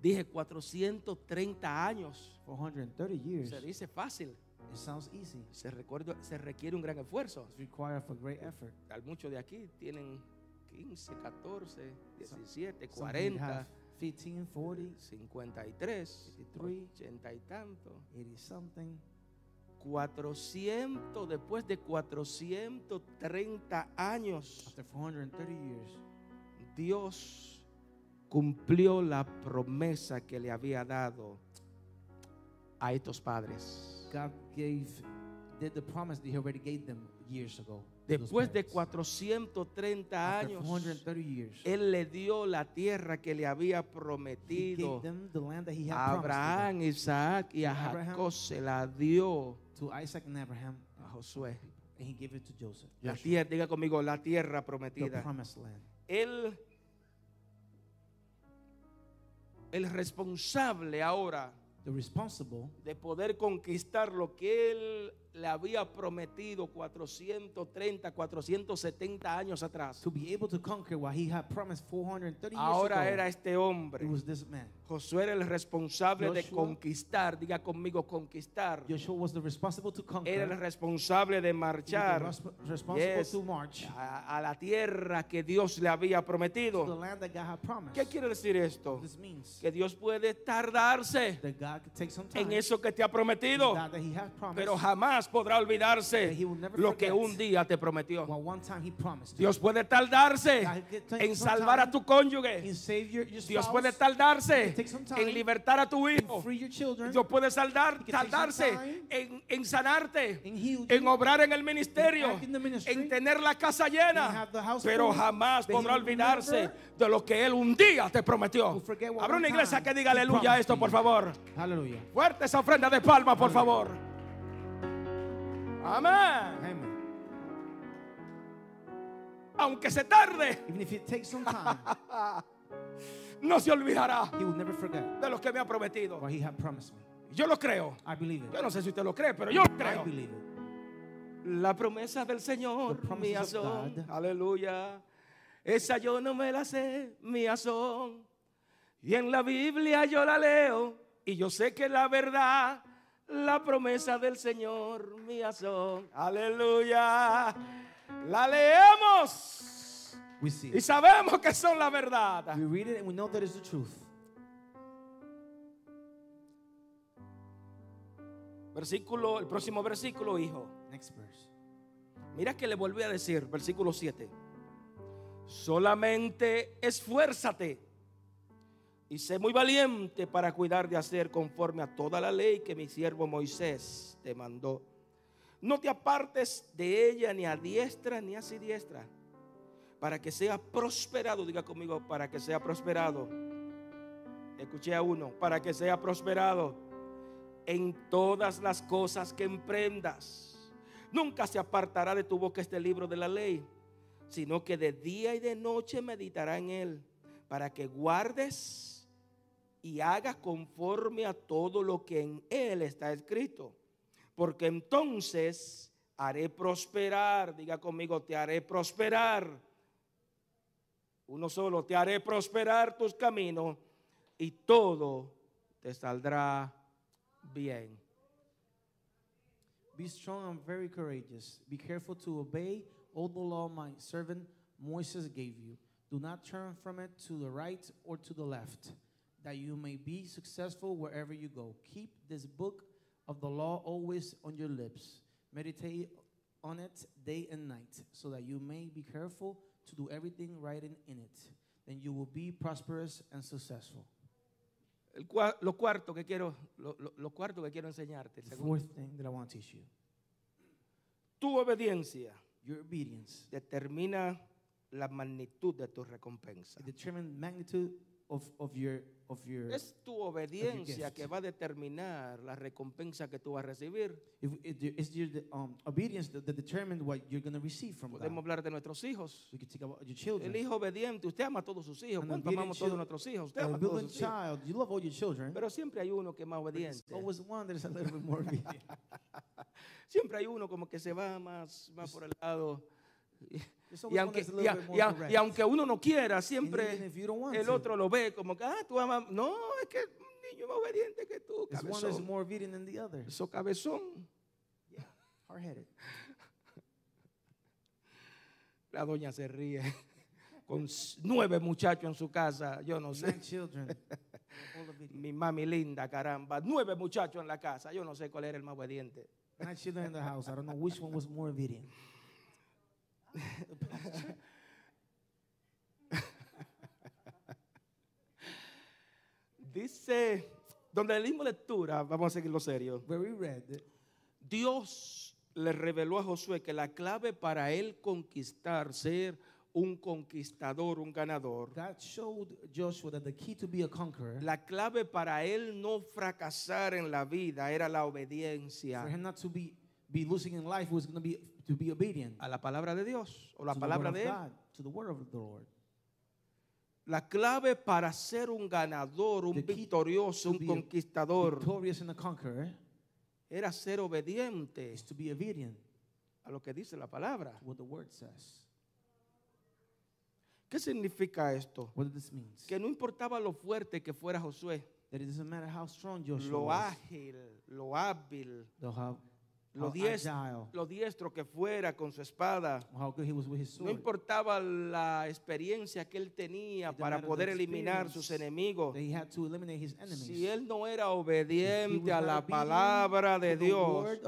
Dije 430 años. 430 years, Se dice fácil. It sounds easy. Se, recuerda- se requiere un gran esfuerzo. It's required for great effort. Al- Muchos de aquí tienen 15, 14, 17, Some here 40, have 15, 40, 53, 53, 80 y tanto. 80 something. 400, después de 430 años, After 430 years, Dios cumplió la promesa que le había dado a estos padres. God gave, did the promise that He already gave them years ago. Después de parents. 430 After años, 430 years, Él le dio la tierra que le había prometido the a Abraham, Isaac y a. Jacob. Se la dio to, Isaac and Abraham, a Josué. and He gave it to Joseph. La tierra, diga conmigo, la tierra prometida. Él, el responsable ahora The responsible de poder conquistar lo que él le había prometido 430, 470 años atrás. to be able to conquer what He had promised 430 years Ahora ago. era este hombre. it was this man. Josué era el responsable de conquistar, diga conmigo conquistar. Joshua was the responsible to conquer. Era el responsable de marchar Yes. to march a, a la tierra que Dios le había to the prometido. land that God had promised. ¿Qué quiere decir esto? This means Que Dios puede tardarse that God could take some time en eso que te ha prometido, that, that He has promised. pero jamás podrá olvidarse lo que un día te prometió. Dios puede tardarse en salvar a tu cónyuge. Dios puede tardarse en libertar a tu hijo. Dios puede saldar, tardarse en, en sanarte, en obrar en el ministerio, en tener la casa llena, pero jamás podrá olvidarse de lo que Él un día te prometió. Habrá una iglesia que diga aleluya a esto, por favor. Fuerte esa ofrenda de palma, por favor. Amén. Amen. Aunque se tarde, Even if it takes some time, no se olvidará He will never forget de lo que me ha prometido. what He had promised me. Yo lo creo. I believe it. Yo no sé si usted lo cree, pero yo lo I creo. believe it. La promesa del Señor, of son. Aleluya. Esa yo no me la sé, mías son. Y en la Biblia yo la leo. Y yo sé que la verdad, la promesa del Señor, mías son. Aleluya. La leemos. We see Y sabemos que son la verdad. We read it and we know that it's the truth. Versículo, el próximo versículo, hijo. Next verse. Mira que le volví a decir, versículo 7. Solamente esfuérzate y sé muy valiente para cuidar de hacer conforme a toda la ley que mi siervo Moisés te mandó. No te apartes de ella ni a diestra ni a siniestra, para que sea prosperado. Diga conmigo, para que sea prosperado. Escuché a uno, para que sea prosperado en todas las cosas que emprendas. Nunca se apartará de tu boca este libro de la ley, sino que de día y de noche meditará en él, para que guardes y hagas conforme a todo lo que en él está escrito. Porque entonces haré prosperar, diga conmigo, te haré prosperar. Uno solo, te haré prosperar tus caminos y todo te saldrá bien. Be strong and very courageous. Be careful to obey all the law my servant Moses gave you. Do not turn from it to the right or to the left, that you may be successful wherever you go. Keep this book of the law always on your lips. Meditate on it day and night, so that you may be careful to do everything right in, in it. Then you will be prosperous and successful. El cua- lo cuarto que quiero, lo, lo- lo cuarto que quiero enseñarte, The fourth thing that I want to teach you tu obediencia your obedience. determina la magnitud de tu recompensa. It determines magnitude of, of your of your Es tu obediencia que va a determinar la recompensa que tú vas a recibir. if it, it's your um, obedience that, that determines what you're going to receive from. Podemos hablar de nuestros hijos. We can think about your children. El hijo obediente, usted ama a todos sus hijos. An ¿Cuánto amamos todos chil- nuestros hijos? Usted A ama a todos sus hijos. child, you love all your children. Pero siempre hay uno que es más there's obediente. always one that is a little bit more obedient. Siempre hay uno como que se va más, más por el lado. Y aunque, y, a- y a- y aunque uno no quiera, siempre el otro lo ve como que, ah, tú amas. No, es que un niño más obediente que tú, cabezón. more obedient than the other. Eso cabezón. Hard-headed. La doña se ríe. Con nueve muchachos en su casa, yo no sé. Mi mami linda, caramba. Nueve muchachos en la casa, yo no sé cuál era el más obediente. Nine children in the house. I don't know which one was more obedient. Dice, donde leímos lectura, vamos a seguirlo serio. Where we read, Dios le reveló a Josué que la clave para él conquistar, ser un conquistador, un ganador, God showed Joshua that the key to be a conqueror, la clave para él no fracasar en la vida era la for obediencia him not to be, be losing in life, was going to be to be obedient a la palabra de Dios o la to the palabra word de of él. God, to the word of the Lord. La clave para ser un ganador, un The key victorioso, to un be a conquistador, Victorious and a conqueror era ser obediente is to be obedient a lo que dice la palabra. to what the word says. ¿Qué significa esto? What this means? Que no importaba lo fuerte que fuera Josué, That it doesn't matter how strong Joshua lo was, ágil, lo hábil, though how, lo, how dies- agile, lo diestro que fuera con su espada. No importaba la experiencia que él tenía para poder eliminar sus enemigos. that he had to eliminate his enemies. Si él no era obediente a la palabra de Dios,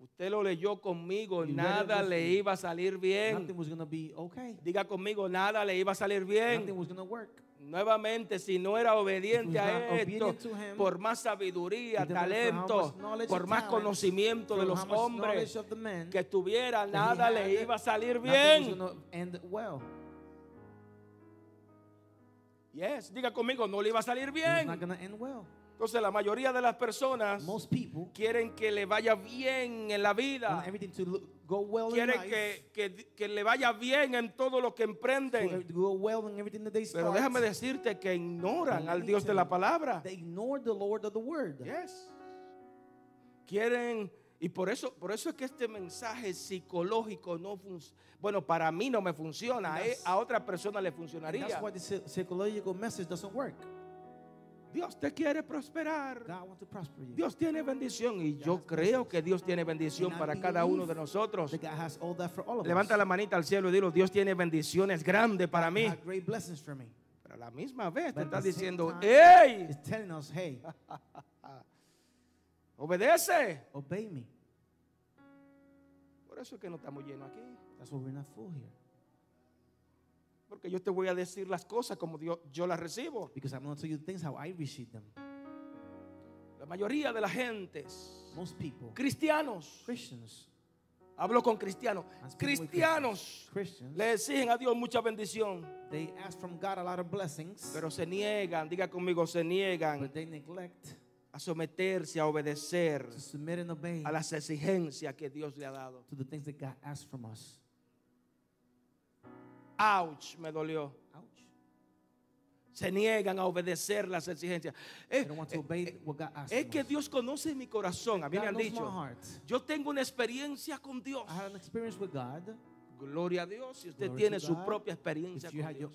usted lo leyó conmigo, You nada le iba a salir bien. nothing was to be okay. Diga conmigo, nada le iba a salir Nothing bien. was to work. Nuevamente, si no era obediente a esto, him, por más sabiduría, talento, por más talent, conocimiento de los hombres men que tuviera, nada le iba a salir bien. well. Yes, diga conmigo, no le iba a salir bien. Entonces, la mayoría de las personas Most people quieren que le vaya bien en la vida. want everything to look, go well in Quieren life, que, que- que le vaya bien en todo lo que emprenden. go well in everything that they start. Pero déjame decirte que ignoran al Dios de la palabra. They ignore the Lord of the word. Yes. Quieren, y por eso, por eso es que este mensaje psicológico no funciona. Bueno, para mí no me funciona, eh, a otra persona le funcionaría. that's why the psy- psychological message doesn't work. Dios te quiere prosperar. Dios tiene bendición y yo creo que Dios tiene bendición para cada uno de nosotros. Levanta la manita al cielo y dilo, Dios tiene bendiciones grandes para mí. Pero a la misma vez te está diciendo, hey, Obedece. obey me. Por eso es que no estamos llenos aquí. Porque yo te voy a decir las cosas como Dios, yo las recibo. Because I'm going to tell you things how I receive them. La mayoría de las gentes, Most people, cristianos, Christians, hablo con cristianos, cristianos Christians, le exigen a Dios mucha bendición, they ask from God a lot of blessings, pero se niegan, diga conmigo, se niegan but they neglect a someterse, a obedecer a las exigencias que Dios le ha dado. to the things that God asks from us. Ouch, me dolió. Ouch. Se niegan a obedecer las exigencias. Es, what God asks es que. Dios conoce mi corazón. A mí me han dicho, yo tengo una experiencia con Dios. I had an experience with God. Gloria a Dios. Si usted Glory tiene su God. propia experiencia con Dios.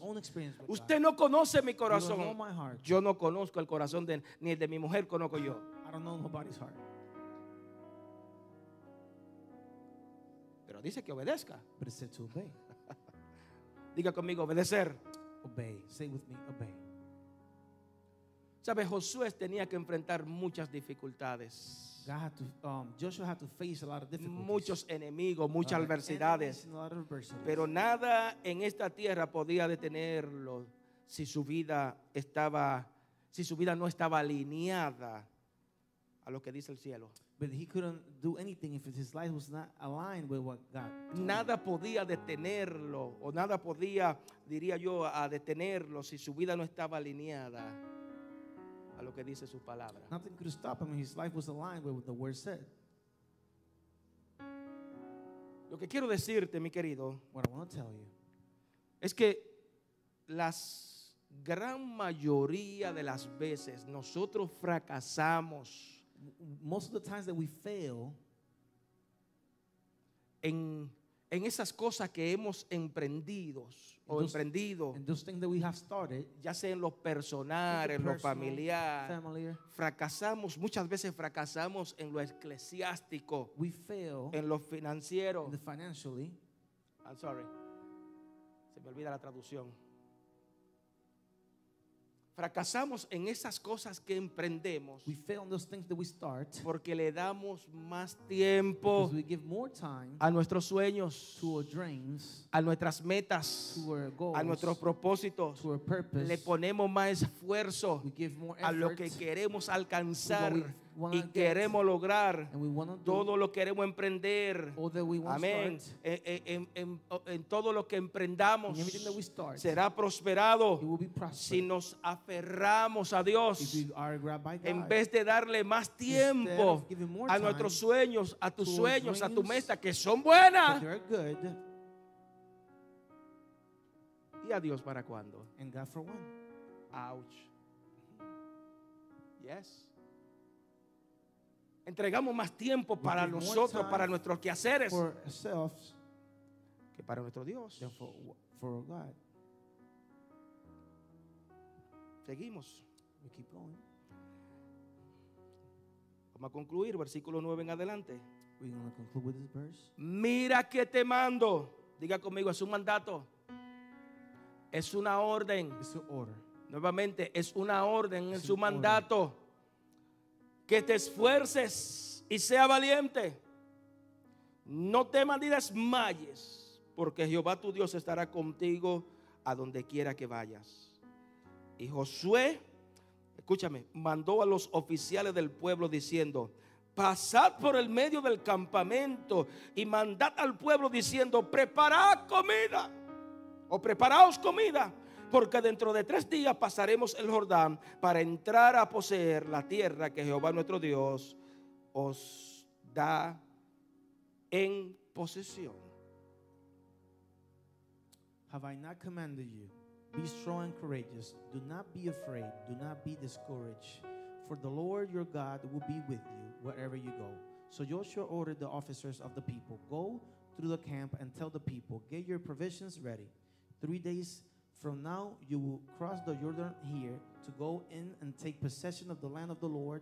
Usted no conoce mi corazón. Yo no conozco el corazón de, ni el de mi mujer conozco yo. I don't know nobody's heart. Pero dice que obedezca. But it said to obey. Diga conmigo, obedecer. Obey. Say with me, obey. ¿Sabe? Josué tenía que enfrentar muchas dificultades. God had to, um, Joshua had to face a lot of difficulties. Muchos enemigos, muchas adversidades. Pero nada en esta tierra podía detenerlo si su vida estaba, si su vida no estaba alineada a lo que dice el cielo. But he couldn't do anything if his life was not aligned with what God. told. Nada podía detenerlo o nada podía, diría yo, a detenerlo si su vida no estaba alineada a lo que dice su palabra. Nothing could stop him. His life was aligned with what the word said. Lo que quiero decirte, mi querido, What I want to tell you es que las gran mayoría de las veces nosotros fracasamos most of the times that we fail en, en esas cosas que hemos emprendido o those- emprendido, And those things that we have started, ya sea en lo personal, en lo familiar, familiar, fracasamos, muchas veces fracasamos en lo eclesiástico, we fail en lo in financiero. I'm sorry. Se me olvida la traducción. Fracasamos en esas cosas que emprendemos We fail in those things that we start porque le damos más tiempo because we give more time a nuestros sueños, to our dreams, a nuestras metas, to our goals, a nuestros propósitos. to our purpose. Le ponemos más esfuerzo we give more a lo que queremos alcanzar we y queremos lograr. Todo lo queremos emprender. Amén. start. En, en- en- en todo lo que emprendamos start, será prosperado si nos aferramos a Dios. En vez de darle más tiempo a nuestros sueños, a tus sueños, a tu meta, que son buenas. ¿Y a Dios para cuándo? and God for one. Ouch. Yes. Entregamos más tiempo para nosotros, para nuestros quehaceres, que para nuestro Dios. than for, for God. Seguimos. We keep going. Vamos a concluir, versículo 9 en adelante. We're going to conclude with this verse. Mira que te mando. Diga conmigo, es un mandato. Es una orden. It's an order. Nuevamente, es una orden en Es un mandato. Que te esfuerces y sea valiente. No temas ni desmayes, porque Jehová tu Dios estará contigo a donde quiera que vayas. Y Josué, escúchame, mandó a los oficiales del pueblo diciendo, pasad por el medio del campamento y mandad al pueblo diciendo, preparad comida o preparaos comida, porque dentro de tres días pasaremos el Jordán para entrar a poseer la tierra que Jehová nuestro Dios os da en posesión. Have I not commanded you? Be strong and courageous. Do not be afraid. Do not be discouraged. For the Lord your God will be with you wherever you go. So Joshua ordered the officers of the people Go through the camp and tell the people, Get your provisions ready. Three days from now, you will cross the Jordan here to go in and take possession of the land of the Lord.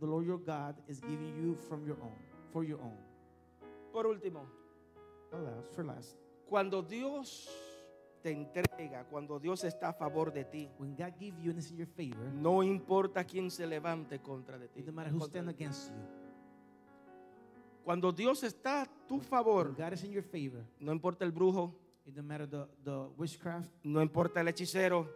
The Lord your God is giving you from your own, for your own. Por último, Alas, for last, cuando Dios te entrega, cuando Dios está a favor de ti, when God gives you and is in your favor, no importa quién se levante contra de ti. It doesn't matter who stand against you. Cuando Dios está a tu When favor, God is in your favor. no importa el brujo, It doesn't matter the, the witchcraft. no importa el hechicero,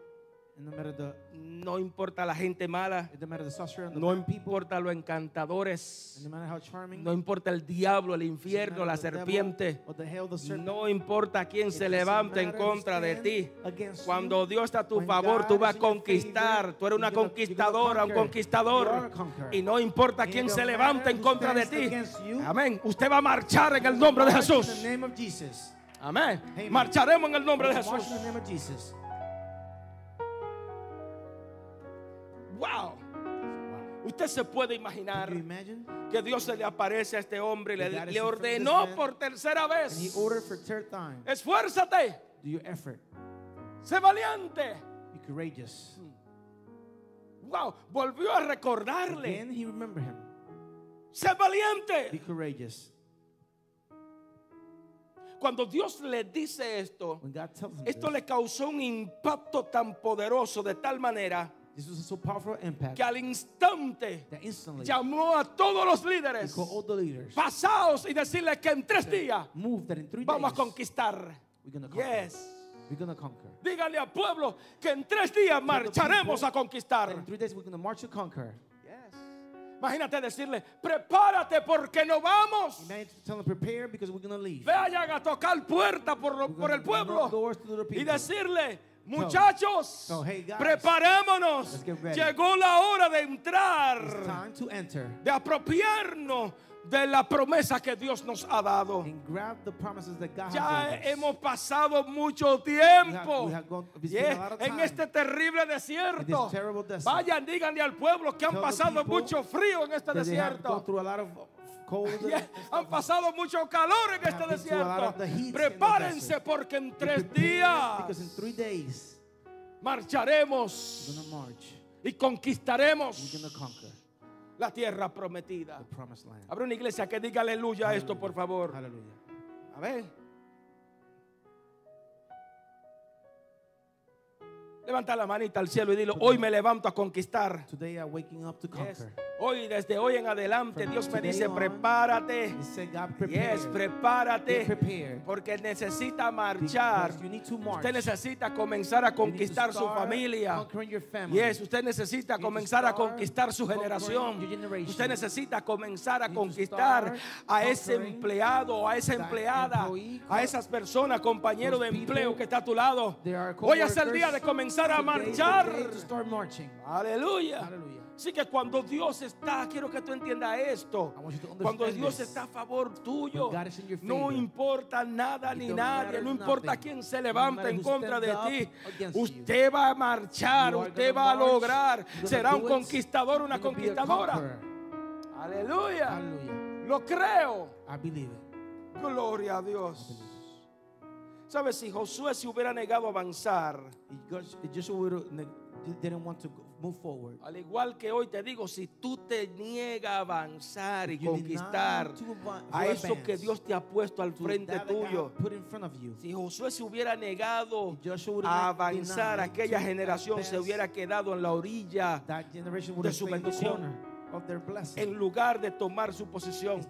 It doesn't matter the no importa la gente mala, it doesn't matter the sorcerer and the no bad people. importa los It encantadores, doesn't matter how charming. no importa el diablo, el infierno, matter la devil serpiente, or the hell, the serpent. no importa quién It se levante en contra de ti. Cuando. Dios está a tu When favor, tú vas a conquistar. favor, Tú eres una you're you're conquistadora, un conquistador. Y no importa quién se levante matter en contra de ti. Amén. Usted va a marchar en el nombre de Jesús. Amén. Amen. Marcharemos en el nombre de Jesús. Wow. Usted se puede imaginar que Dios se le aparece a este hombre y le, le ordenó por tercera vez. Esfuérzate, Do your effort. sé valiente. Be courageous. Wow, volvió a recordarle. Again, he remembered him. Sé Be valiente. Cuando Dios le dice esto, esto this, le causó un impacto tan poderoso de tal manera this was a so powerful impact que al instante llamó a todos los líderes pasados y decirles que en tres días vamos a conquistar. we're gonna conquer. Yes. We're gonna conquer. Dígale al pueblo que en tres días marcharemos a conquistar. Imagínate decirle, prepárate porque no vamos. Vayan a tocar puerta por, lo- el pueblo y decirle, muchachos, so, hey, guys, preparémonos. Llegó la hora de entrar, time to enter de apropiarnos de la promesa que Dios nos ha dado. Ya hemos pasado mucho We tiempo have- we have Yeah, en este terrible desierto. Vayan, díganle al pueblo que han pasado mucho frío en este desierto. Ya han pasado mucho calor en este desierto. Prepárense porque en tres días marcharemos y conquistaremos la tierra prometida. Habrá una iglesia que diga aleluya a esto, por favor. Hallelujah. A ver. Levanta la manita al cielo y dilo, hoy me levanto a conquistar. Today I'm waking up to Yes. Hoy, desde hoy en adelante, Dios me dice, prepárate. Yes, prepárate. Porque necesita marchar. Usted necesita comenzar a conquistar su familia. Yes, usted necesita comenzar a conquistar su generación. Usted necesita comenzar a conquistar a ese empleado, a esa empleada, a esas personas, compañero de empleo que está a tu lado. Hoy es el día de comenzar a marchar. Aleluya. Así que cuando Dios está, quiero que tú entiendas esto. Cuando Dios está a favor tuyo, no importa nada ni nadie, no importa quién se levanta en contra de ti, usted va a marchar, usted va a lograr, será un conquistador, una conquistadora. Aleluya. Lo creo. I believe it. Gloria a Dios. ¿Sabes? Si Josué se hubiera negado a avanzar, Move forward. al igual que hoy te digo, si tú te niegas a avanzar y You conquistar a eso que Dios te ha puesto al frente tuyo, si Josué se hubiera negado a avanzar, aquella generación se hubiera quedado en la orilla de su bendición. of their blessing en lugar de tomar su posición.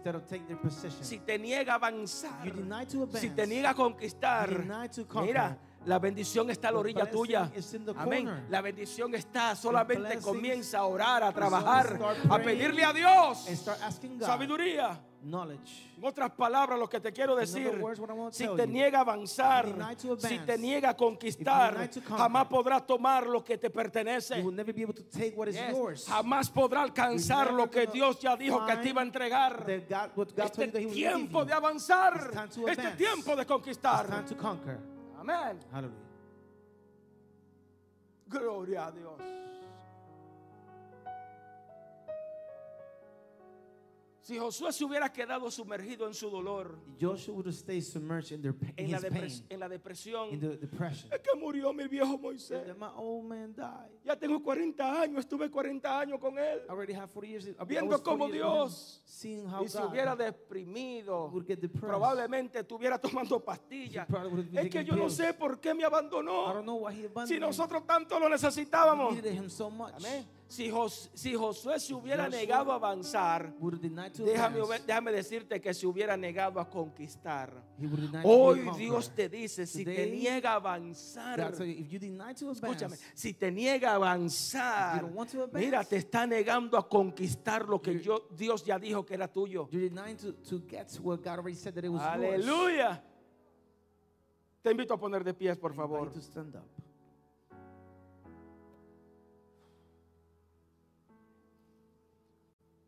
Si te niega a avanzar, you deny to advance. si te niega a conquistar, You deny to conquer. mira, la bendición está a la orilla tuya. Amén. La bendición está, solamente comienza a orar, a trabajar, a pedirle a Dios sabiduría. En otras palabras, lo que te quiero decir, si te niega a avanzar, si te niega a conquistar, jamás podrás tomar lo que te pertenece. Jamás podrá alcanzar lo que Dios ya dijo que te iba a entregar. Este tiempo de avanzar, este tiempo de conquistar. To conquer. Amén. Hallelujah. Gloria a Dios. Si Josué se hubiera quedado sumergido en su dolor, Joshua would have stayed submerged in, their, en la, his pain, en la depresión, in the depression. es que murió mi viejo Moisés. My old man died. Ya tengo 40 años, estuve 40 años con él. I already have 40 years. I Viendo was 40 cómo Dios, seeing how Y si God hubiera deprimido, would get depressed. probablemente estuviera tomando pastillas. Es que yo no pills. sé por qué me I abandonó. don't know why he abandoned Si nosotros tanto lo necesitábamos. him so much. Amén. Si, Jos- si Josué se hubiera Joshua negado a avanzar, déjame, decirte que se hubiera negado a conquistar. Hoy. Dios te dice, si te niega a avanzar, escúchame, si te niega a avanzar, mira, te está negando a conquistar lo que yo, Dios ya dijo que era tuyo. Aleluya. Te invito a poner de pies, por favor.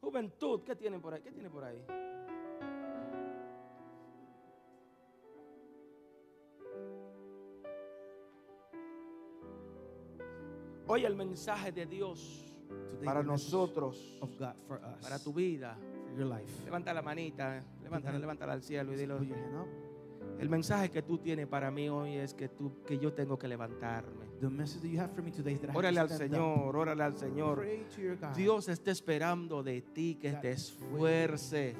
Juventud, ¿qué tienen por ahí? ¿Qué tiene por ahí? Hoy el mensaje de Dios para nosotros, of God for us, para tu vida. your life. Levanta la manita, levántala, hand- levántala al cielo y dilo. El mensaje que tú tienes para mí hoy es que tú, que yo tengo que levantarme. The message that you have for me today is that I have Órale to al. Señor, órale al Señor. Dios está esperando de ti que te esfuerce,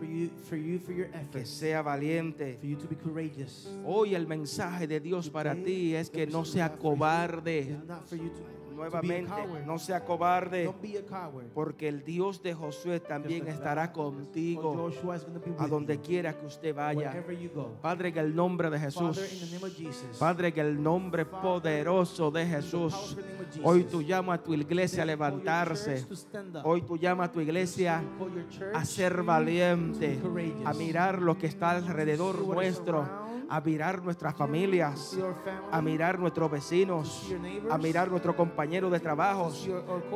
que sea valiente. for you to be courageous. Hoy el mensaje de Dios para ti es que no sea cobarde. Nuevamente, no sea cobarde, porque el Dios de Josué también estará contigo a donde quiera que usted vaya. Padre, en el nombre de Jesús. Padre, en el nombre poderoso de Jesús. Hoy tú llamas a tu iglesia a levantarse. Hoy tú llamas a tu iglesia a ser valiente, a mirar lo que está alrededor nuestro, a mirar nuestras familias, a mirar nuestros vecinos, a mirar nuestros compañeros de trabajo,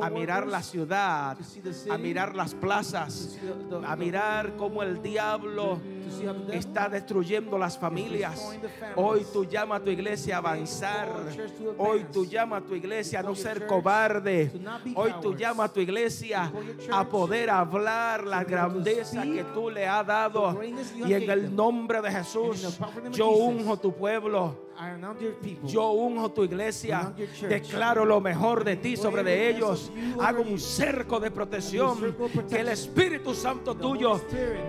a mirar la ciudad, a mirar las plazas, a mirar cómo el diablo está destruyendo las familias. Hoy tú llamas a tu iglesia a avanzar. Hoy tú llamas a tu iglesia a no ser cobarde. Hoy tú llamas a tu iglesia a poder hablar la grandeza que tú le has dado. Y en el nombre de Jesús, yo unjo tu pueblo. Yo unjo tu iglesia, declaro lo mejor de ti sobre de ellos. Hago un cerco de protección. Que el Espíritu Santo tuyo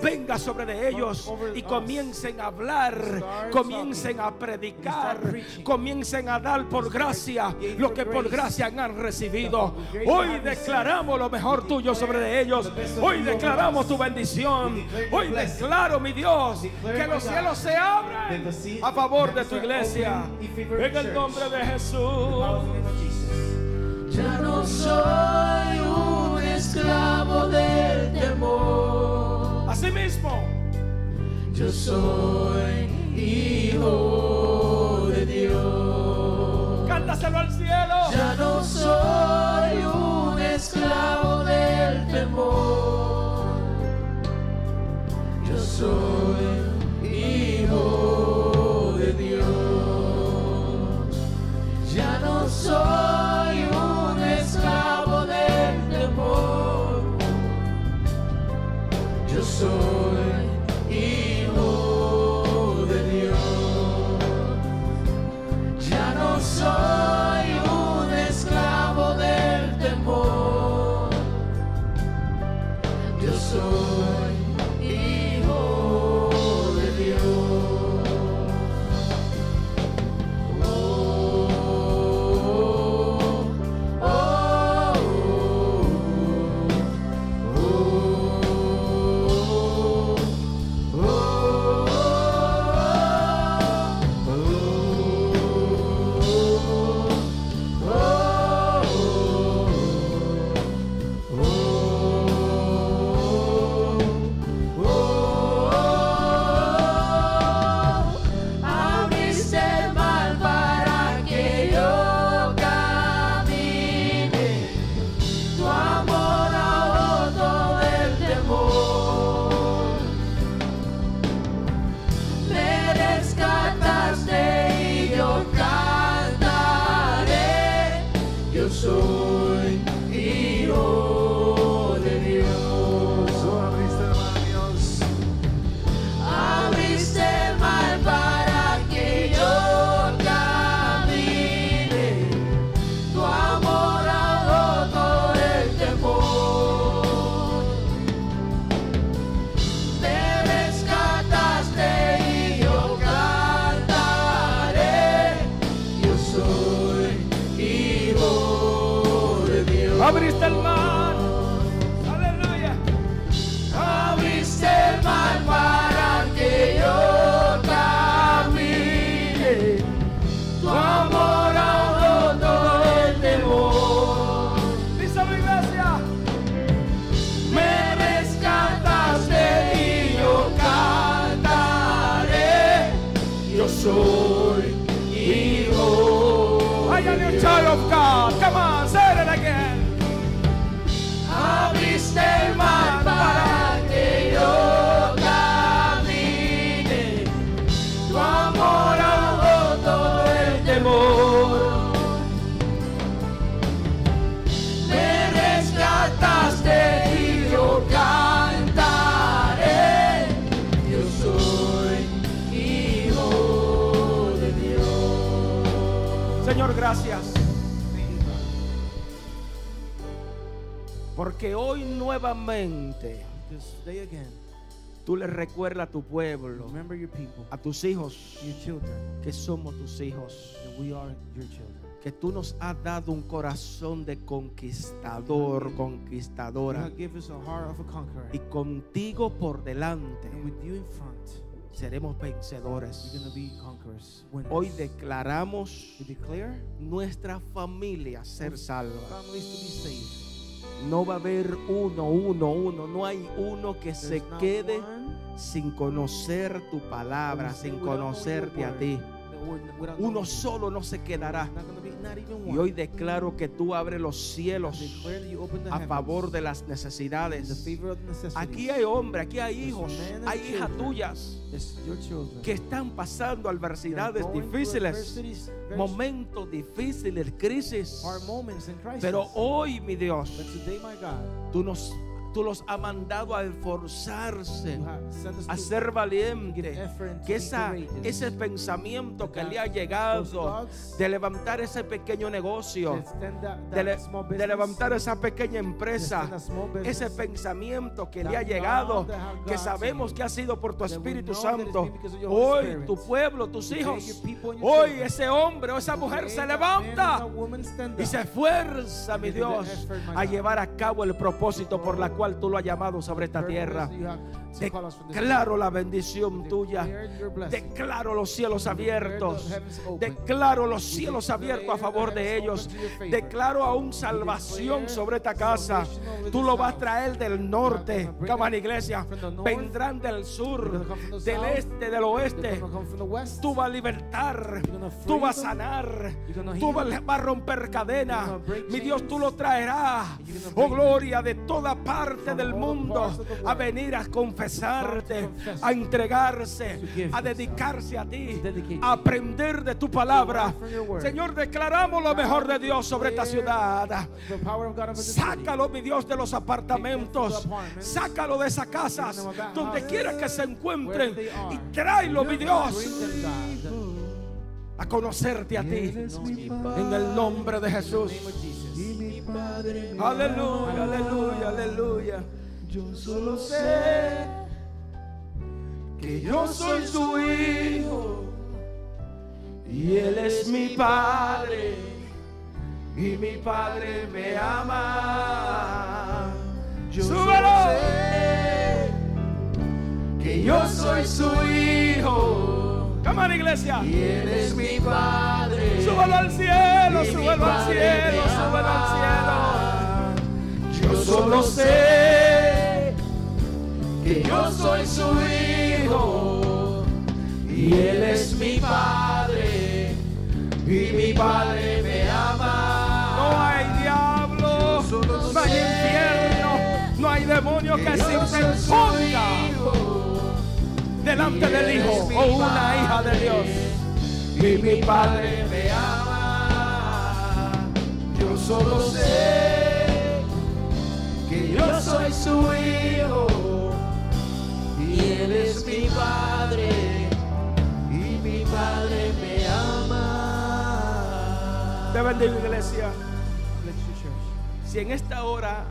venga sobre de ellos y comiencen a hablar, comiencen a predicar, comiencen a dar por gracia lo que por gracia han recibido. Hoy declaramos lo mejor tuyo sobre de ellos. Hoy declaramos tu bendición. Hoy declaro, mi Dios, que los cielos se abren a favor de tu iglesia. En el nombre de Jesús. Ya no soy un esclavo del temor, Asimismo, yo soy hijo de Dios. cántaselo al cielo. Ya no soy un esclavo del temor, yo soy hijo soy un esclavo del temor, yo soy nuevamente This day again, tú le recuerdas a tu pueblo, remember your people, a tus hijos, your children, que somos tus hijos. that we are your children. Que tú nos has dado un corazón de conquistador, conquistadora. have given us a heart of a conqueror. Y contigo por delante And with you in front, seremos vencedores. be. Hoy declaramos nuestra familia ser salva. No va a haber uno, uno, uno. No hay uno que se There's quede sin conocer tu palabra, sin conocerte a ti. Uno solo no se quedará. Y hoy declaro que tú abres los cielos a favor de las necesidades. Aquí hay hombres, aquí hay hijos, hay hijas tuyas que están pasando adversidades difíciles, momentos difíciles, crisis. Pero hoy, mi Dios, tú, nos, tú los has mandado a esforzarse, a ser valiente. Que esa, ese pensamiento que le ha llegado de levantar ese pequeño negocio, de, le- levantar esa pequeña empresa, ese pensamiento que le ha llegado, que sabemos que ha sido por tu Espíritu Santo. Hoy tu pueblo, tus hijos, hoy ese hombre o esa mujer se levanta y se esfuerza, mi Dios, a llevar a cabo el propósito por la cual tú lo has llamado sobre esta tierra. Declaro la bendición tuya. Declaro los cielos abiertos. Declaro los cielos abiertos a favor de ellos. Declaro aún salvación sobre esta casa. Tú lo vas a traer del norte. them iglesia. Vendrán del sur, del este, del oeste. Tú vas a libertar, tú vas a sanar, tú vas a romper cadenas. Mi Dios, tú lo traerás, oh gloria, de toda parte del mundo a venir a confesarte, a entregarse, a dedicarse a ti, a aprender de tu palabra. Señor, declaramos lo mejor de Dios sobre esta ciudad. Sácalo, mi Dios, de los apartamentos. Sácalo de esas casas, donde quiera que se encuentren. Y tráelo, mi Dios, a conocerte a ti. En el nombre de Jesús. Aleluya, aleluya, aleluya. Yo solo sé que yo soy su hijo y él es mi padre y mi padre me ama. Yo solo sé que yo soy su hijo. Come on, iglesia. Y Él es mi Padre. Súbelo al cielo, súbelo al cielo, me súbelo al cielo. Yo solo sé Que yo soy su hijo. Y Él es mi Padre. Y mi Padre me ama. no hay diablo, no hay infierno, no hay demonio que se interponga delante del hijo o una hija de Dios. Y mi Padre me ama. Yo solo sé que yo soy su hijo. Y Él es mi Padre. Y mi Padre me ama. Te bendigo, iglesia. Bless you, church. Si en esta hora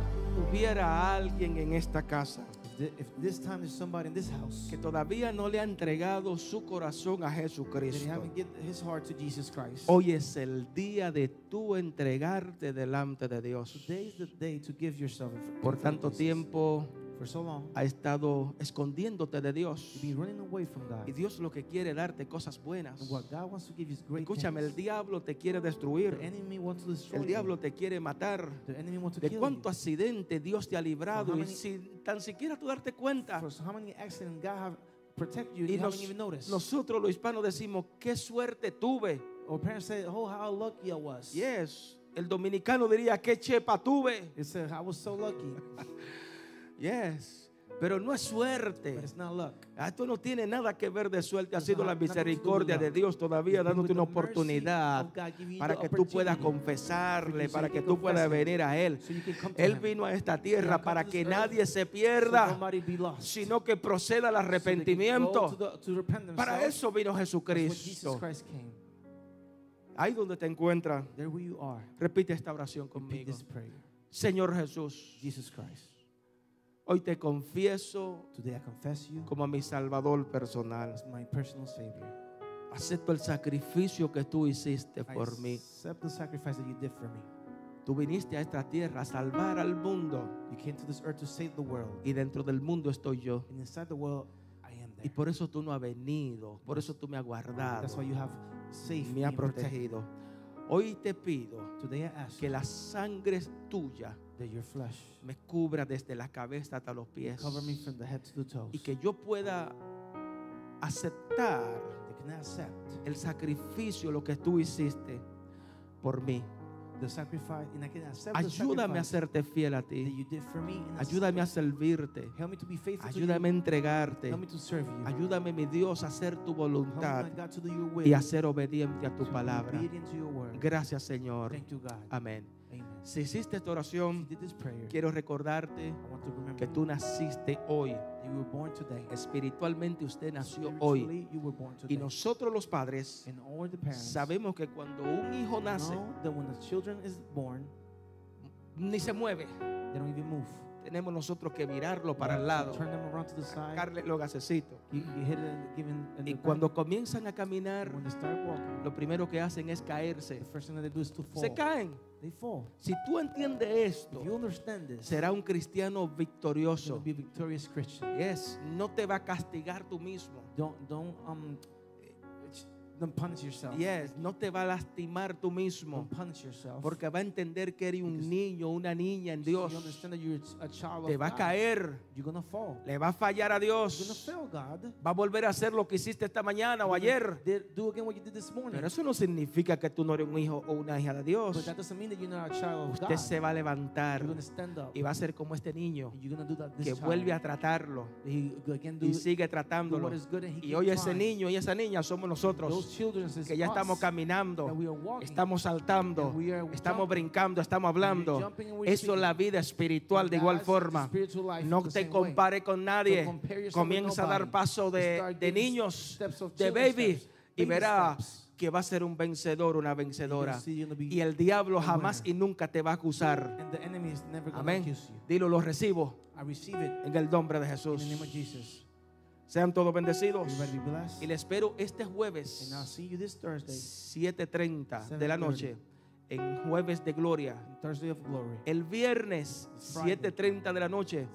hubiera alguien en esta casa If thi- If this time there's somebody in this house que todavía no le ha entregado su corazón a Jesucristo, his heart to Jesus Christ, hoy es el día de tú entregarte delante de Dios. today is the day to give yourself. Por tanto Jesus. tiempo for so long, ha estado escondiéndote de Dios. you've been running away from God. Y Dios lo que quiere darte cosas buenas. And what God wants to give is great Escúchame, el diablo te quiere The destruir. enemy wants to destroy El diablo te quiere matar. The enemy wants to De kill cuánto you. accidente Dios te ha librado y sin tan siquiera tú darte cuenta. For so how many accidents God have protect you and Y you nos- haven't even noticed. nosotros los hispanos decimos, qué suerte tuve. Or parents say, oh, how lucky I was. Yes. El dominicano diría, qué chepa tuve. It said, I was so lucky. Yes. Pero no es suerte. But it's not luck. Ah, Esto no tiene nada que ver de suerte. Ha sido la misericordia de. Dios todavía dándote una oportunidad para que tú puedas confesarle, para que tú puedas venir a Él. Él vino a esta tierra para que nadie se pierda, sino que proceda al arrepentimiento. Para eso vino Jesucristo. Ahí donde te encuentras, repite esta oración conmigo. Señor Jesús. Hoy te confieso Today I confess you como mi Salvador personal. as my personal Savior. Acepto el sacrificio que tú hiciste I por mí. accept the sacrifice that you did for me. Tú viniste a esta tierra a salvar al mundo You came to this earth to save the world. y dentro del mundo estoy yo. And inside the world, I am Y there. por eso tú no has venido, por eso tú me has guardado, That's why you have saved me me has and protected. protegido. Hoy te pido Today I ask que you la sangre tuya your flesh me cubra desde la cabeza hasta los pies. cover me from the head to the toes. Y que yo pueda aceptar They can accept el sacrificio, lo que tú hiciste por mí. the sacrifice, and I can accept Ayúdame a sacrifice serte fiel a that ti. you did for me. And Ayúdame a servirte. help me to be faithful Ayúdame a to you. entregarte. Help me to serve you. Ayúdame, mi Dios, a hacer tu Help voluntad me, God, to do your will. y a ser obediente a tu palabra. obedient to your word. Gracias, Señor. Thank you, God. Amén. Amen. Si hiciste esta oración, quiero recordarte que tú naciste hoy. that you were born today. Espiritualmente usted nació hoy. Y nosotros los padres sabemos que cuando un hijo nace, ni se mueve. Tenemos nosotros que virarlo para el lado, sacarle los gasecitos. Y cuando comienzan a caminar, walking, lo primero que hacen es caerse. Se caen. They fall. Si tú entiendes esto, this, será un cristiano victorioso. be. Yes, no te va a castigar tú mismo. Don't don't um don't punish yourself. Yes, no te va a lastimar tú mismo. Don't punish yourself. Porque va a entender que eres un Because- niño, una niña en So Dios. You understand that you're a child Te va a caer, You're gonna fall. le va a fallar a You're gonna Dios. fail God. Va a volver a hacer lo que hiciste esta mañana o ayer. did- do again what you did this morning. Pero eso no significa que tú no eres un hijo o una hija de But Dios. that doesn't mean that you're not a child of Usted God. se va a levantar You're gonna stand up. y va a ser como este niño and you're gonna do that this que child. vuelve a tratarlo He again do, y sigue do tratándolo. what is good and he Y hoy ese niño y esa niña somos nosotros que ya estamos caminando, estamos saltando, estamos brincando, estamos hablando. Eso es la vida espiritual de igual forma. No te compare con nadie. Comienza a dar paso de, de niños, de baby, y baby verá steps. que va a ser un vencedor, una vencedora. Y el diablo jamás y nunca te va a acusar. Amén. Dilo, lo recibo en el nombre de Jesús. Sean todos bendecidos. Y le espero este jueves, I'll see you this Thursday, 7.30 de la 7:30. noche, en Jueves de Gloria. El viernes, Friday. 7.30 de la noche,